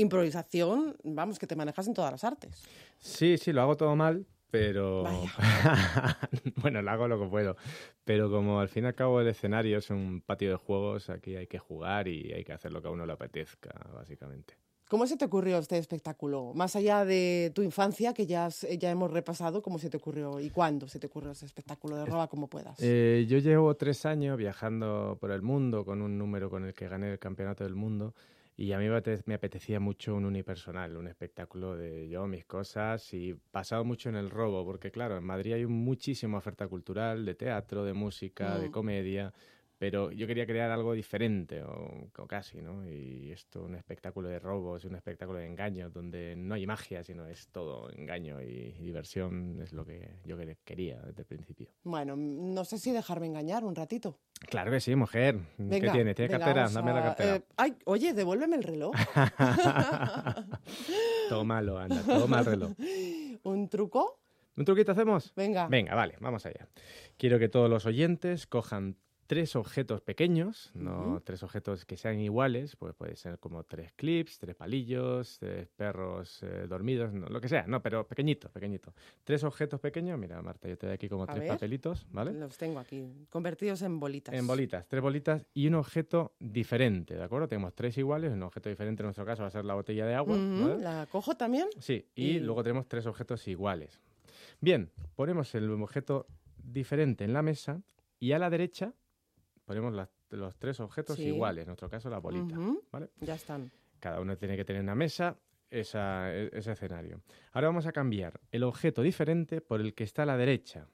improvisación, vamos, que te manejas en todas las artes. Sí, sí, lo hago todo mal, pero (laughs) bueno, lo hago lo que puedo. Pero como al fin y al cabo el escenario es un patio de juegos, aquí hay que jugar y hay que hacer lo que a uno le apetezca, básicamente. ¿Cómo se te ocurrió este espectáculo? Más allá de tu infancia, que ya, ya hemos repasado, ¿cómo se te ocurrió y cuándo se te ocurrió ese espectáculo de Roba como puedas? Eh, yo llevo tres años viajando por el mundo con un número con el que gané el campeonato del mundo y a mí me apetecía mucho un unipersonal, un espectáculo de yo, mis cosas y pasado mucho en el robo, porque claro, en Madrid hay muchísima oferta cultural, de teatro, de música, de mm. comedia, pero yo quería crear algo diferente, o, casi, ¿no? Y esto, un espectáculo de robos, un espectáculo de engaños, donde no hay magia, sino es todo engaño y, diversión, es lo que yo quería desde el principio. Bueno, no sé si dejarme engañar un ratito. Claro que sí, mujer. ¿Qué tiene? ¿Tiene cartera? Dame la cartera. Eh, ay, oye, devuélveme el reloj. (laughs) tómalo, anda, toma el reloj. (laughs) ¿Un truco? ¿Un truquito hacemos? Venga. Venga, vale, vamos allá. Quiero que todos los oyentes cojan tres objetos pequeños, no tres objetos que sean iguales, pues puede ser como tres clips, tres palillos, tres perros eh, dormidos, no, lo que sea, no, pero pequeñito, pequeñito. Tres objetos pequeños, mira Marta, yo te doy aquí como A tres ver. papelitos, ¿vale? Los tengo aquí, convertidos en bolitas. En bolitas, tres bolitas y un objeto diferente, ¿de acuerdo? Tenemos tres iguales, un objeto diferente en nuestro caso va a ser la botella de agua. ¿La cojo también? Sí, y Y- luego tenemos tres objetos iguales. Bien, ponemos el objeto diferente en la mesa y a la derecha ponemos las- los tres objetos Sí. iguales, en nuestro caso la bolita. ¿vale? Ya están. Cada uno tiene que tener en la mesa esa- e- ese escenario. Ahora vamos a cambiar el objeto diferente por el que está a la derecha.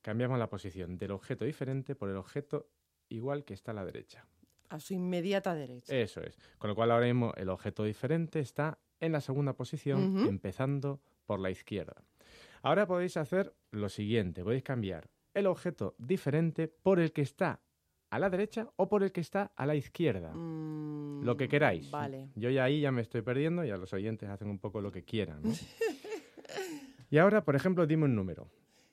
Cambiamos la posición del objeto diferente por el objeto igual que está a la derecha. A su inmediata derecha. Eso es. Con lo cual ahora mismo el objeto diferente está en la segunda posición, empezando por la izquierda. Ahora podéis hacer lo siguiente, podéis cambiar el objeto diferente por el que está a la derecha o por el que está a la izquierda. Mm, Lo que queráis. Vale. Yo ya ahí ya me estoy perdiendo y a los oyentes hacen un poco lo que quieran. ¿no? (laughs) y ahora, por ejemplo, dime un número.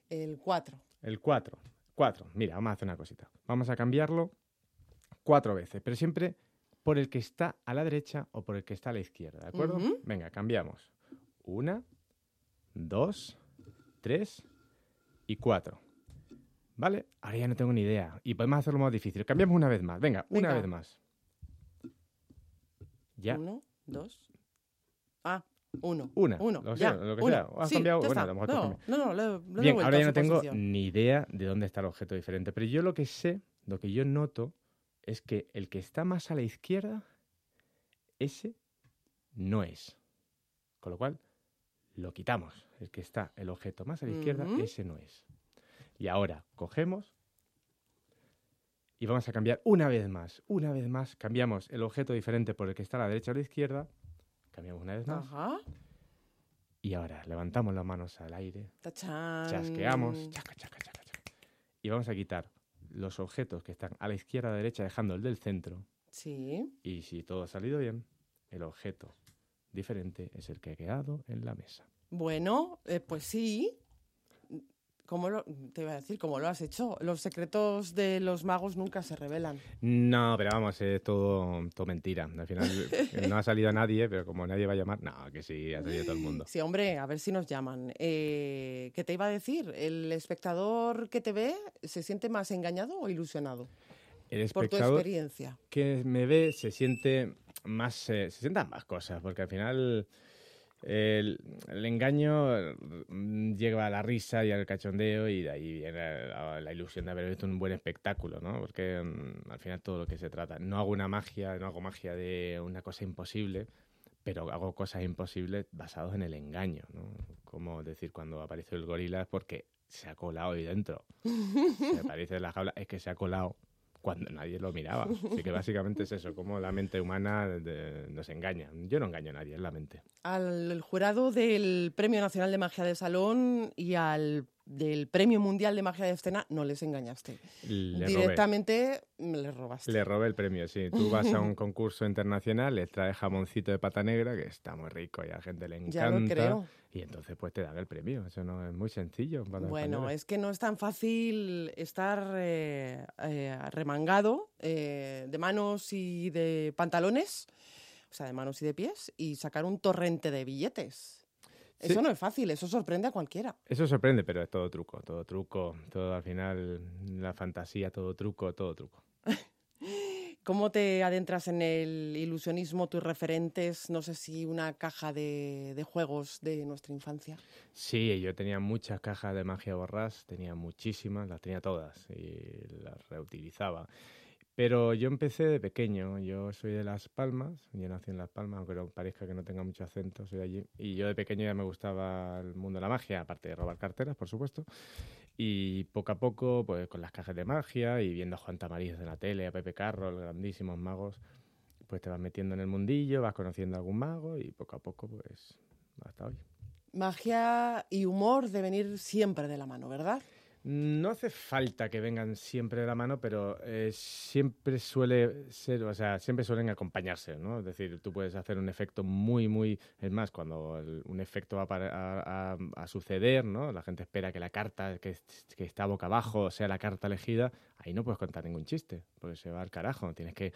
El 4. El 4. 4. Mira, vamos a hacer una cosita. Vamos a cambiarlo cuatro veces, pero siempre por el que está a la derecha o por el que está a la izquierda, ¿de acuerdo? Venga, cambiamos. Una, dos, tres y cuatro. ¿Vale? Ahora ya no tengo ni idea. Y podemos hacerlo más difícil. Cambiamos una vez más. Venga, una vez más. Ya. Uno, dos. Ah, uno. Una, Uno. lo ya, sea, lo que sea. ¿Has Sí, cambiado? ya Bueno, está. a lo mejor tú no, no, le doy Bien, ahora ya no tengo posición. ni idea de dónde está el objeto diferente, pero yo lo que sé, lo que yo noto, es que el que está más a la izquierda, ese no es. Con lo cual, lo quitamos. El que está el objeto más a la izquierda, ese no es. Y ahora cogemos y vamos a cambiar una vez más. Una vez más, cambiamos el objeto diferente por el que está a la derecha o a la izquierda. Cambiamos una vez más. Ajá. Y ahora levantamos las manos al aire Tachán. chasqueamos, chaca, chaca, chaca, chaca. y vamos a quitar los objetos que están a la izquierda o derecha, dejando el del centro. Sí. Y si todo ha salido bien, el objeto diferente es el que ha quedado en la mesa. Bueno, eh, pues sí. ¿Cómo lo, te iba a decir, ¿cómo lo has hecho? Los secretos de los magos nunca se revelan. No, pero vamos, es todo, todo mentira. Al final (laughs) no ha salido nadie, pero como nadie va a llamar, no, que sí, ha salido todo el mundo. Sí, hombre, a ver si nos llaman. Eh, ¿Qué te iba a decir? ¿El espectador que te ve se siente más engañado o ilusionado? El Por tu espectador experiencia. que me ve se siente más, eh, se sientan más cosas, porque al final el, el engaño mm, lleva a la risa y al cachondeo y de ahí viene la, la ilusión de haber visto un buen espectáculo, ¿no? Porque mm, al final todo lo que se trata. No hago una magia, no hago magia de una cosa imposible, pero hago cosas imposibles basadas en el engaño, ¿no? Como decir, cuando apareció el gorila es porque se ha colado ahí dentro. (laughs) Aparece en la jaula es que se ha colado cuando nadie lo miraba. (laughs) Así que básicamente es eso, como la mente humana de- nos engaña. Yo no engaño a nadie, es la mente. Al jurado del Premio Nacional de Magia de Salón y al del Premio Mundial de Magia de Escena no les engañaste. Le robé, Directamente me les robaste. le robé el premio, sí. Tú vas a un concurso internacional, le traes jamoncito de pata negra, que está muy rico y a la gente le encanta. (laughs) Ya lo creo. Y entonces pues te dan el premio. Eso no es muy sencillo. para Bueno, es que no es tan fácil estar eh, eh, remangado eh, de manos y de pantalones, o sea, de manos y de pies, y sacar un torrente de billetes. Sí. Eso no es fácil, eso sorprende a cualquiera. Eso sorprende, pero es todo truco, todo truco, todo al final, la fantasía, todo truco, todo truco. (laughs) ¿Cómo te adentras en el ilusionismo, tus referentes? No sé si una caja de, de juegos de nuestra infancia. Sí, yo tenía muchas cajas de magia borrás, tenía muchísimas, las tenía todas y las reutilizaba. Pero yo empecé de pequeño, yo soy de Las Palmas, yo nací en Las Palmas, aunque no parezca que no tenga mucho acento, soy de allí. Y yo de pequeño ya me gustaba el mundo de la magia, aparte de robar carteras, por supuesto. Y poco a poco, pues con las cajas de magia y viendo a Juan Tamariz en la tele, a Pepe Carroll, grandísimos magos, pues te vas metiendo en el mundillo, vas conociendo a algún mago y poco a poco, pues hasta hoy. Magia y humor deben ir siempre de la mano, ¿verdad? No hace falta que vengan siempre de la mano, pero eh, siempre suele ser, o sea, siempre suelen acompañarse, ¿no? Es decir, tú puedes hacer un efecto muy, muy, es más, cuando un efecto va a, a, suceder, ¿no? La gente espera que la carta que, que, está boca abajo sea la carta elegida, ahí no puedes contar ningún chiste, porque se va al carajo, tienes que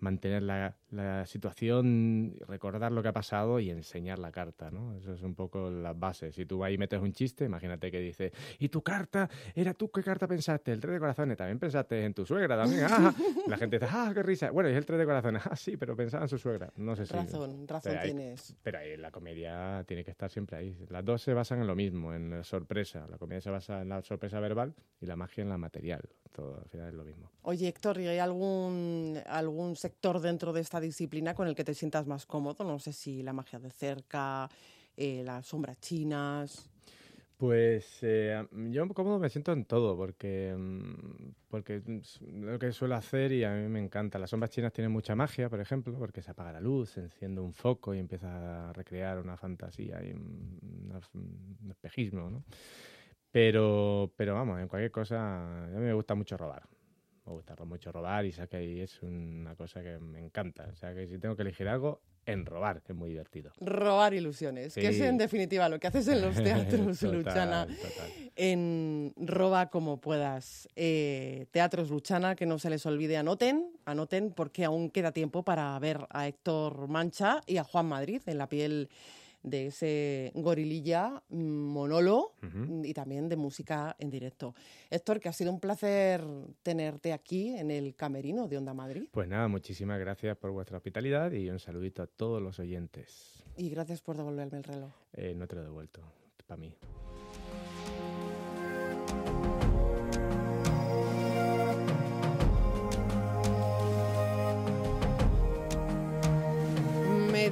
mantener la, la, situación, recordar lo que ha pasado y enseñar la carta, ¿no? Eso es un poco las bases. Si tú ahí metes un chiste, imagínate que dice, ¿y tu carta? ¿Era tú qué carta pensaste? El tres de corazones, también pensaste en tu suegra también. (laughs) Ah, la gente dice, ah, qué risa. Bueno, es el tres de corazones. Ah, sí, pero pensaba en su suegra. No sé si... Razón, razón tienes. pero ahí la comedia tiene que estar siempre ahí. Las dos se basan en lo mismo, en la sorpresa. La comedia se basa en la sorpresa verbal y la magia en la material. Todo al final es lo mismo. Oye, Héctor, ¿y hay algún, algún sector dentro de esta disciplina con el que te sientas más cómodo? No sé si la magia de cerca, eh, las sombras chinas. Pues eh, yo cómodo me siento en todo, porque, mm, porque lo que suelo hacer y a mí me encanta. Las sombras chinas tienen mucha magia, por ejemplo, porque se apaga la luz, se enciende un foco y empieza a recrear una fantasía y un, un espejismo, ¿no? Pero, pero vamos, en cualquier cosa, a mí me gusta mucho robar me gusta mucho robar y sé que ahí es una cosa que me encanta. O sea, que si tengo que elegir algo, en robar, que es muy divertido. Robar ilusiones, que es en definitiva lo que haces en los teatros, (laughs) Luchana. En Roba como puedas. Eh, teatros Luchana, que no se les olvide, anoten, anoten porque aún queda tiempo para ver a Héctor Mancha y a Juan Madrid en la piel de ese gorililla mm, monolo y también de música en directo. Héctor, que ha sido un placer tenerte aquí en el camerino de Onda Madrid. Pues nada, muchísimas gracias por vuestra hospitalidad y un saludito a todos los oyentes. Y gracias por devolverme el reloj. Eh, no te lo he devuelto, para mí.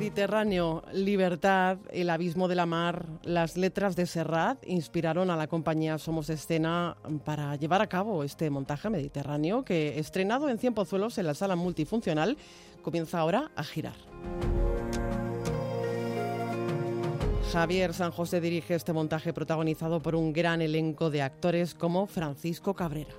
Mediterráneo, Libertad, El abismo de la mar, las letras de Serrat inspiraron a la compañía Somos Escena para llevar a cabo este montaje mediterráneo que, estrenado en Cien Pozuelos en la sala multifuncional, comienza ahora a girar. Javier San José dirige este montaje protagonizado por un gran elenco de actores como Francisco Cabrera.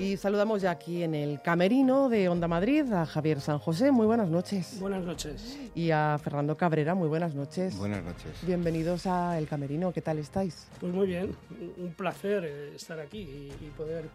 Y saludamos ya aquí en el camerino de Onda Madrid a Javier San José. Muy buenas noches. Buenas noches. Y a Fernando Cabrera. Muy buenas noches. Buenas noches. Bienvenidos a El Camerino. ¿Qué tal estáis? Pues muy bien. Un placer eh, estar aquí y, poder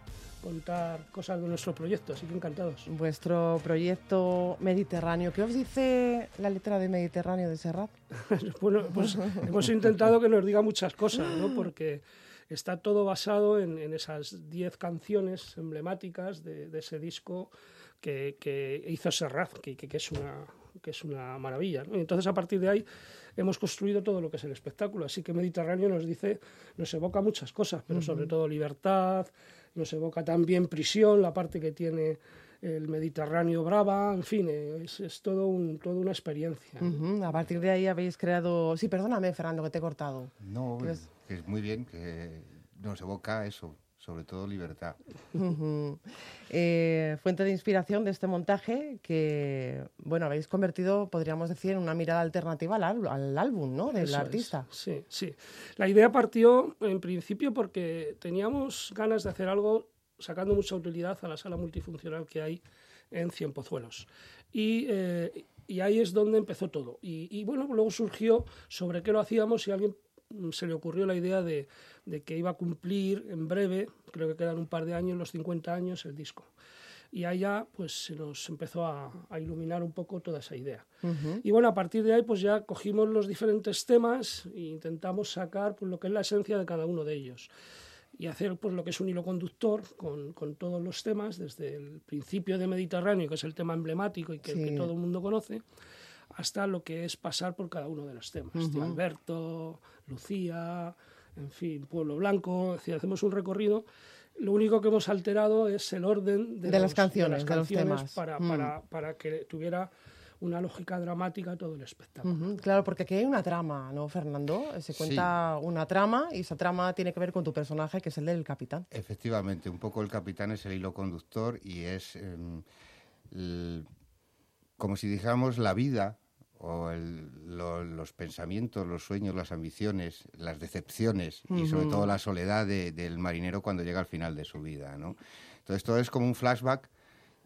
contar cosas de nuestro proyecto, así que encantados. Vuestro proyecto Mediterráneo, ¿qué os dice la letra de Mediterráneo de Serrat? (laughs) bueno, pues hemos intentado que nos diga muchas cosas, ¿no? Porque está todo basado en, esas 10 canciones emblemáticas de, ese disco que, hizo Serrat, que, es una que es una maravilla. entonces, a partir de ahí, hemos construido todo lo que es el espectáculo. Así que Mediterráneo nos dice, nos evoca muchas cosas, pero sobre todo libertad, nos evoca también prisión, la parte que tiene el Mediterráneo brava, en fin, es, todo un, toda una experiencia. A partir de ahí habéis creado... Sí, perdóname, Fernando, que te he cortado. No, es, es muy bien, que nos evoca eso, sobre todo libertad. Eh, fuente de inspiración de este montaje que, bueno, habéis convertido, podríamos decir, en una mirada alternativa al, álbum, ¿no?, del artista. Sí, sí. La idea partió, en principio, porque teníamos ganas de hacer algo sacando mucha utilidad a la sala multifuncional que hay en Cien Pozuelos. Y, eh, y ahí es donde empezó todo. Y, y, bueno, luego surgió sobre qué lo hacíamos y a alguien mm, se le ocurrió la idea de, de, que iba a cumplir en breve, creo que quedan un par de años, los 50 años, el disco. Y allá pues se nos empezó a, a iluminar un poco toda esa idea. Y bueno, a partir de ahí pues ya cogimos los diferentes temas e intentamos sacar pues, lo que es la esencia de cada uno de ellos y hacer pues lo que es un hilo conductor con, con, todos los temas, desde el principio de Mediterráneo, que es el tema emblemático y que, todo el mundo conoce, hasta lo que es pasar por cada uno de los temas. Alberto, Lucía, en fin, Pueblo Blanco, es decir, hacemos un recorrido. Lo único que hemos alterado es el orden de, las canciones, de, los temas. Para, mm. para, para que tuviera una lógica dramática todo el espectáculo. claro, porque aquí hay una trama, ¿no, Fernando? Se cuenta una trama y esa trama tiene que ver con tu personaje, que es el del capitán. Efectivamente, un poco el capitán es el hilo conductor y es em, como si dijéramos la vida o los pensamientos, los sueños, las ambiciones, las decepciones y sobre todo la soledad del marinero cuando llega al final de su vida, ¿no? Entonces todo es como un flashback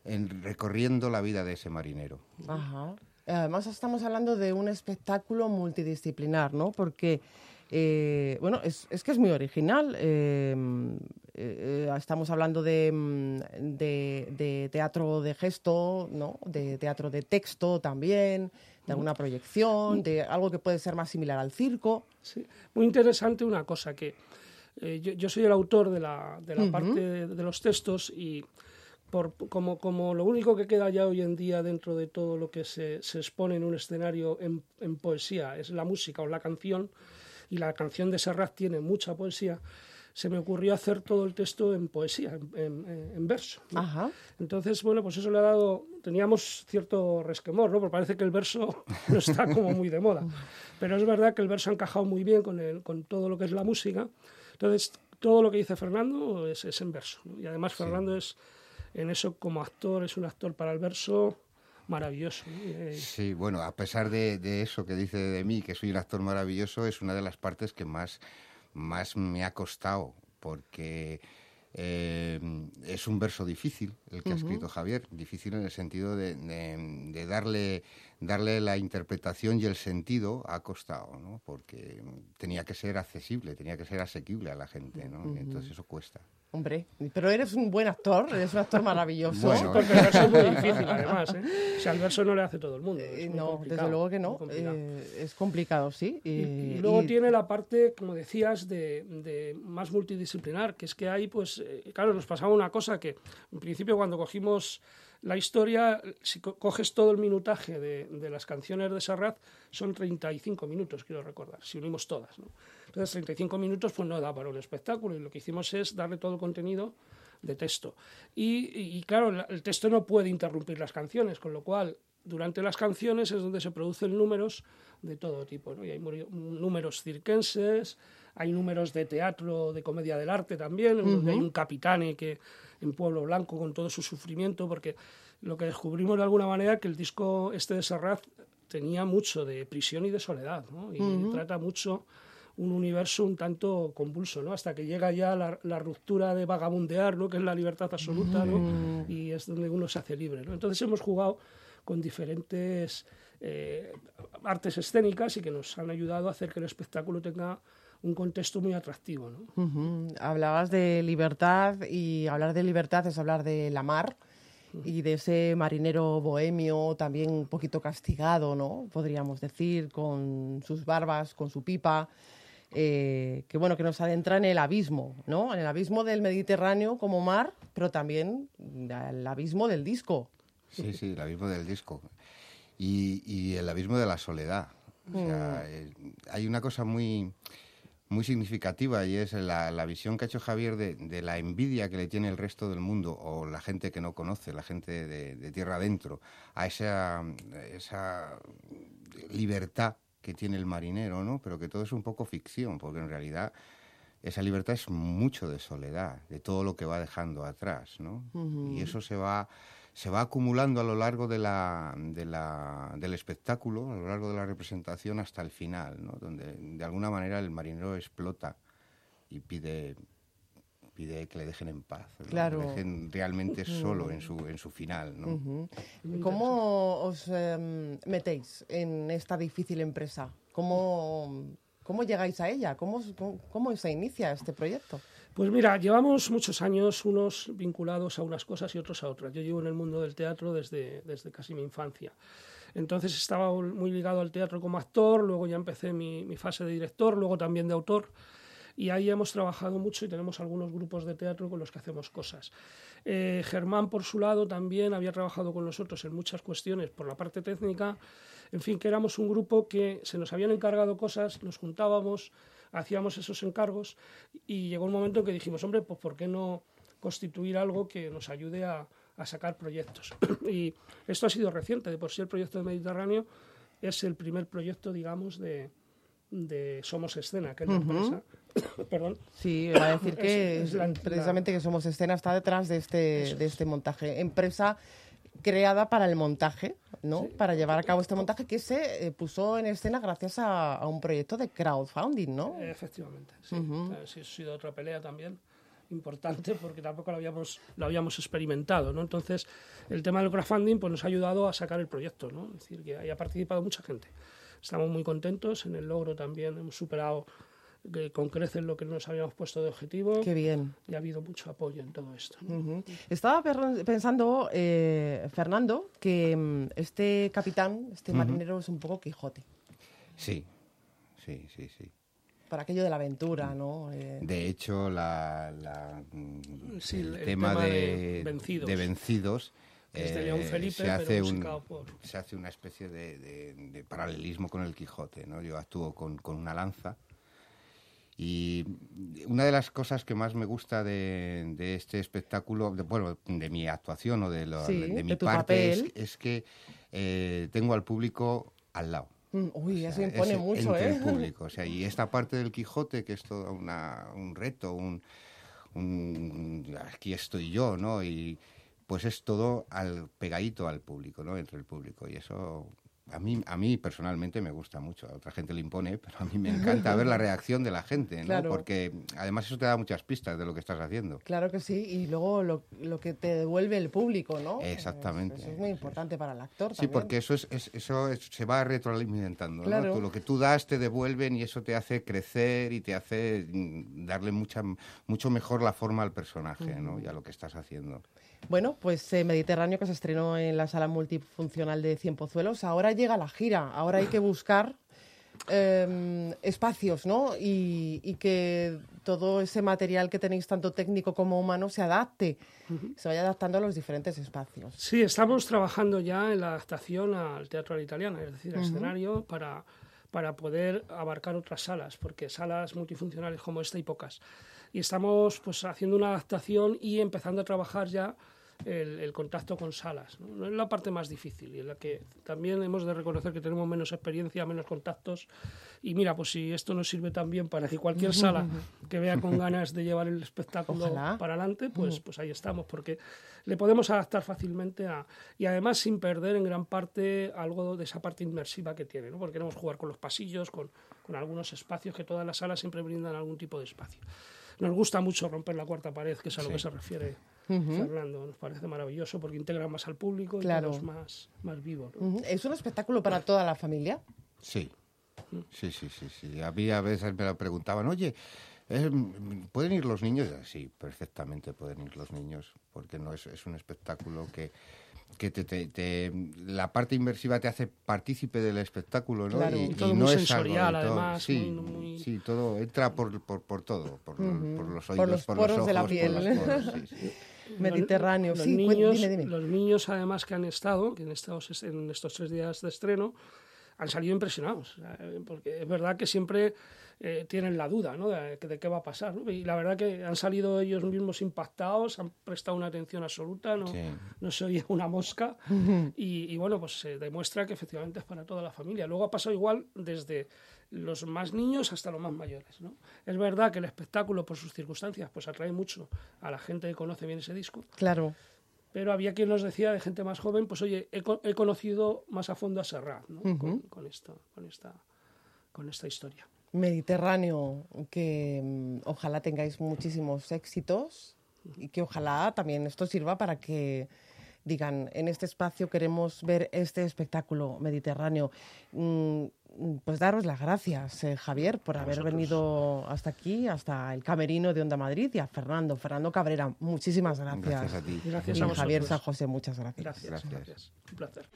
en recorriendo la vida de ese marinero. Ajá. Además estamos hablando de un espectáculo multidisciplinar, ¿no? Porque eh, bueno, es, que es muy original. Eh, eh, estamos hablando mm, de, de, teatro de gesto, ¿no? de teatro de texto también, de alguna proyección, de algo que puede ser más similar al circo. Sí, muy interesante una cosa que yo, soy el autor de la, de la parte de, los textos y por, como, como, lo único que queda ya hoy en día dentro de todo lo que se, se expone en un escenario en, en poesía es la música o la canción, y la canción de Serrat tiene mucha poesía, se me ocurrió hacer todo el texto en poesía, en, verso. Entonces, bueno, pues eso le ha dado, teníamos cierto resquemor, ¿no? Porque parece que el verso (laughs) no está como muy de moda. Pero es verdad que el verso ha encajado muy bien con, el, con todo lo que es la música. Entonces, todo lo que dice Fernando es, es en verso. Y además Fernando es, en eso como actor, es un actor para el verso maravilloso. Eh, sí, bueno, a pesar de, eso que dice de mí, que soy un actor maravilloso, es una de las partes que más, más me ha costado, porque eh, es un verso difícil el que ha escrito Javier, difícil en el sentido de, de, darle, darle la interpretación y el sentido ha costado, ¿no? porque tenía que ser accesible, tenía que ser asequible a la gente, ¿no? entonces eso cuesta. Hombre, pero eres un buen actor, eres un actor maravilloso. Bueno, porque el verso es muy difícil, además. ¿eh? O sea, el verso no le hace todo el mundo. Eh, no, desde luego que no. es complicado, sí. Y, luego tiene la parte, como decías, de, de, más multidisciplinar, que es que ahí, pues, claro, nos pasaba una cosa que, en principio, cuando cogimos la historia, si coges todo el minutaje de, de, las canciones de Serrat, son 35 minutos, quiero recordar, si unimos todas. ¿no? Entonces, 35 minutos pues no da para un espectáculo y lo que hicimos es darle todo el contenido de texto. Y, claro, el texto no puede interrumpir las canciones, con lo cual durante las canciones es donde se producen números de todo tipo. ¿no? Y hay números cirquenses, hay números de teatro, de comedia del arte también, donde hay un capitane que en Pueblo Blanco con todo su sufrimiento, porque lo que descubrimos de alguna manera que el disco este de Serrat tenía mucho de prisión y de soledad, ¿no? y trata mucho un universo un tanto convulso, ¿no? Hasta que llega ya la, ruptura de vagabundear, ¿no? Que es la libertad absoluta, ¿no? Y es donde uno se hace libre, ¿no? Entonces hemos jugado con diferentes eh, artes escénicas y que nos han ayudado a hacer que el espectáculo tenga un contexto muy atractivo. ¿no? Hablabas de libertad y hablar de libertad es hablar de la mar y de ese marinero bohemio también un poquito castigado, ¿no? Podríamos decir, con sus barbas, con su pipa. Eh, que bueno, que nos adentra en el abismo, ¿no? En el abismo del Mediterráneo como mar, pero también el abismo del disco. Sí, sí, el abismo del disco. Y, y el abismo de la soledad. O sea, mm. eh, hay una cosa muy muy significativa y es la, la visión que ha hecho Javier de, de, la envidia que le tiene el resto del mundo o la gente que no conoce, la gente de, de tierra adentro, a esa, esa libertad que tiene el marinero, ¿no? Pero que todo es un poco ficción, porque en realidad esa libertad es mucho de soledad, de todo lo que va dejando atrás, ¿no? Y eso se va se va acumulando a lo largo de la, de la, del espectáculo, a lo largo de la representación hasta el final, ¿no? donde de alguna manera el marinero explota y pide pide que le dejen en paz, que le dejen realmente solo en su, en su final. ¿no? ¿Cómo os em, metéis en esta difícil empresa? ¿Cómo, cómo llegáis a ella? ¿Cómo, cómo se inicia este proyecto? Pues mira, llevamos muchos años unos vinculados a unas cosas y otros a otras. Yo llevo en el mundo del teatro desde, desde casi mi infancia. Entonces estaba muy ligado al teatro como actor, luego ya empecé mi, mi fase de director, luego también de autor y ahí hemos trabajado mucho y tenemos algunos grupos de teatro con los que hacemos cosas. Eh, Germán, por su lado, también había trabajado con nosotros en muchas cuestiones por la parte técnica. En fin, que éramos un grupo que se nos habían encargado cosas, nos juntábamos, hacíamos esos encargos y llegó un momento en que dijimos, hombre, pues ¿por qué no constituir algo que nos ayude a, sacar proyectos? (clears throat) y esto ha sido reciente, de por sí el proyecto de Mediterráneo es el primer proyecto, digamos, de, Somos Escena, (coughs) (coughs) que es la empresa. Perdón. Sí, va a decir que precisamente que Somos Escena está detrás de este, de este montaje. Empresa creada para el montaje, ¿no? Para llevar a cabo este montaje que se eh, puso en escena gracias a, un proyecto de crowdfunding, ¿no? Efectivamente, sí. sí. Ha sido otra pelea también importante porque tampoco lo habíamos, lo habíamos experimentado, ¿no? Entonces, el tema del crowdfunding pues, nos ha ayudado a sacar el proyecto, ¿no? Es decir, que haya participado mucha gente. Estamos muy contentos, en el logro también hemos superado con creces lo que nos habíamos puesto de objetivo. Qué bien. Y ha habido mucho apoyo en todo esto. Estaba pensando, eh, Fernando, que mm, este capitán, este marinero es un poco Quijote. Sí, sí, sí, sí para aquello de la aventura, ¿no? Eh, de hecho, la, el, tema, de, vencidos, eh, se, hace un, se hace una especie de, paralelismo con el Quijote, ¿no? Yo actúo con, una lanza y una de las cosas que más me gusta de, este espectáculo, de, bueno, de mi actuación o de, mi parte, es, que eh, tengo al público al lado. Mm, uy, eso impone mucho, entre ¿eh? el (laughs) público. O sea, y esta parte del Quijote, que es todo un reto, un, Aquí estoy yo, ¿no? Y pues es todo al pegadito al público, ¿no? Entre el público. Y eso a mí, a mí personalmente me gusta mucho, a otra gente le impone, pero a mí me (laughs) encanta ver la reacción de la gente, ¿no? Porque además eso te da muchas pistas de lo que estás haciendo. Claro que sí, y luego lo, lo que te devuelve el público, ¿no? Exactamente. Eso, es muy importante para el actor. Sí, porque eso, es, eso se va retroalimentando, ¿no? lo que tú das te devuelven y eso te hace crecer y te hace mm, darle mucha, mucho mejor la forma al personaje, ¿no? Y a lo que estás haciendo. Bueno, pues eh, Mediterráneo que se estrenó en la sala multifuncional de Cien Pozuelos, ahora llega la gira, ahora hay que buscar em, espacios, ¿no? Y, que todo ese material que tenéis, tanto técnico como humano, se adapte, se vaya adaptando a los diferentes espacios. Sí, estamos trabajando ya en la adaptación al teatro al italiano, es decir, al escenario, para, para poder abarcar otras salas, porque salas multifuncionales como esta hay pocas. Y estamos pues haciendo una adaptación y empezando a trabajar ya el, contacto con salas. ¿no? es la parte más difícil y en la que también hemos de reconocer que tenemos menos experiencia, menos contactos. Y mira, pues si esto nos sirve también para que cualquier sala que vea con ganas de llevar el espectáculo para adelante, pues, pues ahí estamos, porque le podemos adaptar fácilmente a, y además sin perder en gran parte algo de esa parte inmersiva que tiene, ¿no? porque queremos jugar con los pasillos, con, con algunos espacios que todas las salas siempre brindan algún tipo de espacio. Nos gusta mucho romper la cuarta pared, que es a lo que se refiere Fernando. Nos parece maravilloso porque integra más al público y es más, más vivo. ¿Es un espectáculo para toda la familia? Sí. Sí, sí, sí, sí. A mí a veces me lo preguntaban, oye, ¿pueden ir los niños? Sí, perfectamente pueden ir los niños, porque no es, es un espectáculo que que te, la parte inmersiva te hace partícipe del espectáculo, ¿no? Claro, y, todo no muy es sensorial, además. Sí, sí, todo entra por, por, por todo, por, por, los oídos, por los poros ojos, de la piel. (laughs) Mediterráneo, los, sí. Niños, dime, dime. Los niños, además, que han estado, que en estos, en estos tres días de estreno, han salido impresionados, porque es verdad que siempre eh, tienen la duda ¿no? de, qué va a pasar. Y la verdad que han salido ellos mismos impactados, han prestado una atención absoluta, no, no se oye una mosca. y, bueno, pues se demuestra que efectivamente es para toda la familia. Luego ha pasado igual desde los más niños hasta los más mayores. ¿no? Es verdad que el espectáculo, por sus circunstancias, pues atrae mucho a la gente que conoce bien ese disco. Claro pero había quien nos decía de gente más joven, pues oye, he, he conocido más a fondo a Serrat ¿no? con, esto, con, esta, con esta historia. Mediterráneo, que mm, ojalá tengáis muchísimos éxitos y que ojalá también esto sirva para que digan, en este espacio queremos ver este espectáculo mediterráneo. Pues daros las gracias, eh, Javier, por haber venido hasta aquí, hasta el camerino de Onda Madrid y a Fernando, Fernando Cabrera. Muchísimas gracias. Gracias a ti. Gracias a Javier San José, muchas gracias. Gracias, gracias. Un placer.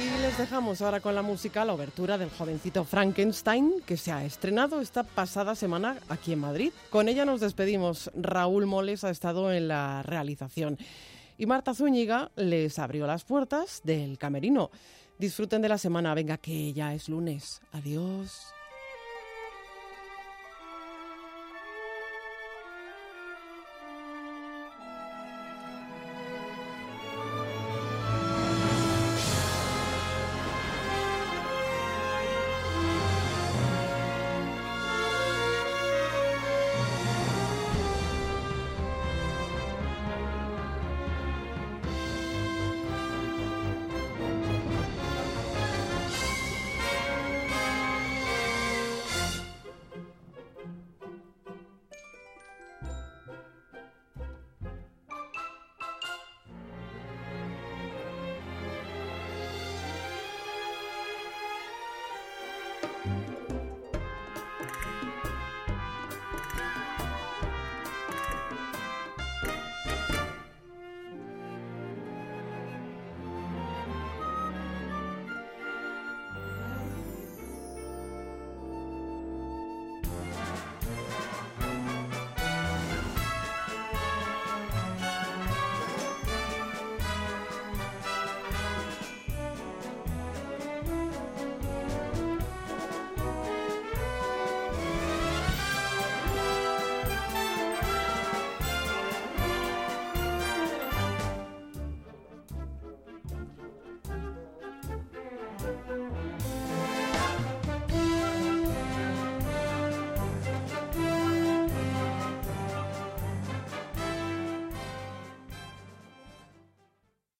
Y les dejamos ahora con la música, la obertura del jovencito Frankenstein, que se ha estrenado esta pasada semana aquí en Madrid. Con ella nos despedimos. Raúl Moles ha estado en la realización. Y Marta Zúñiga les abrió las puertas del camerino. Disfruten de la semana, venga que ya es lunes. Adiós.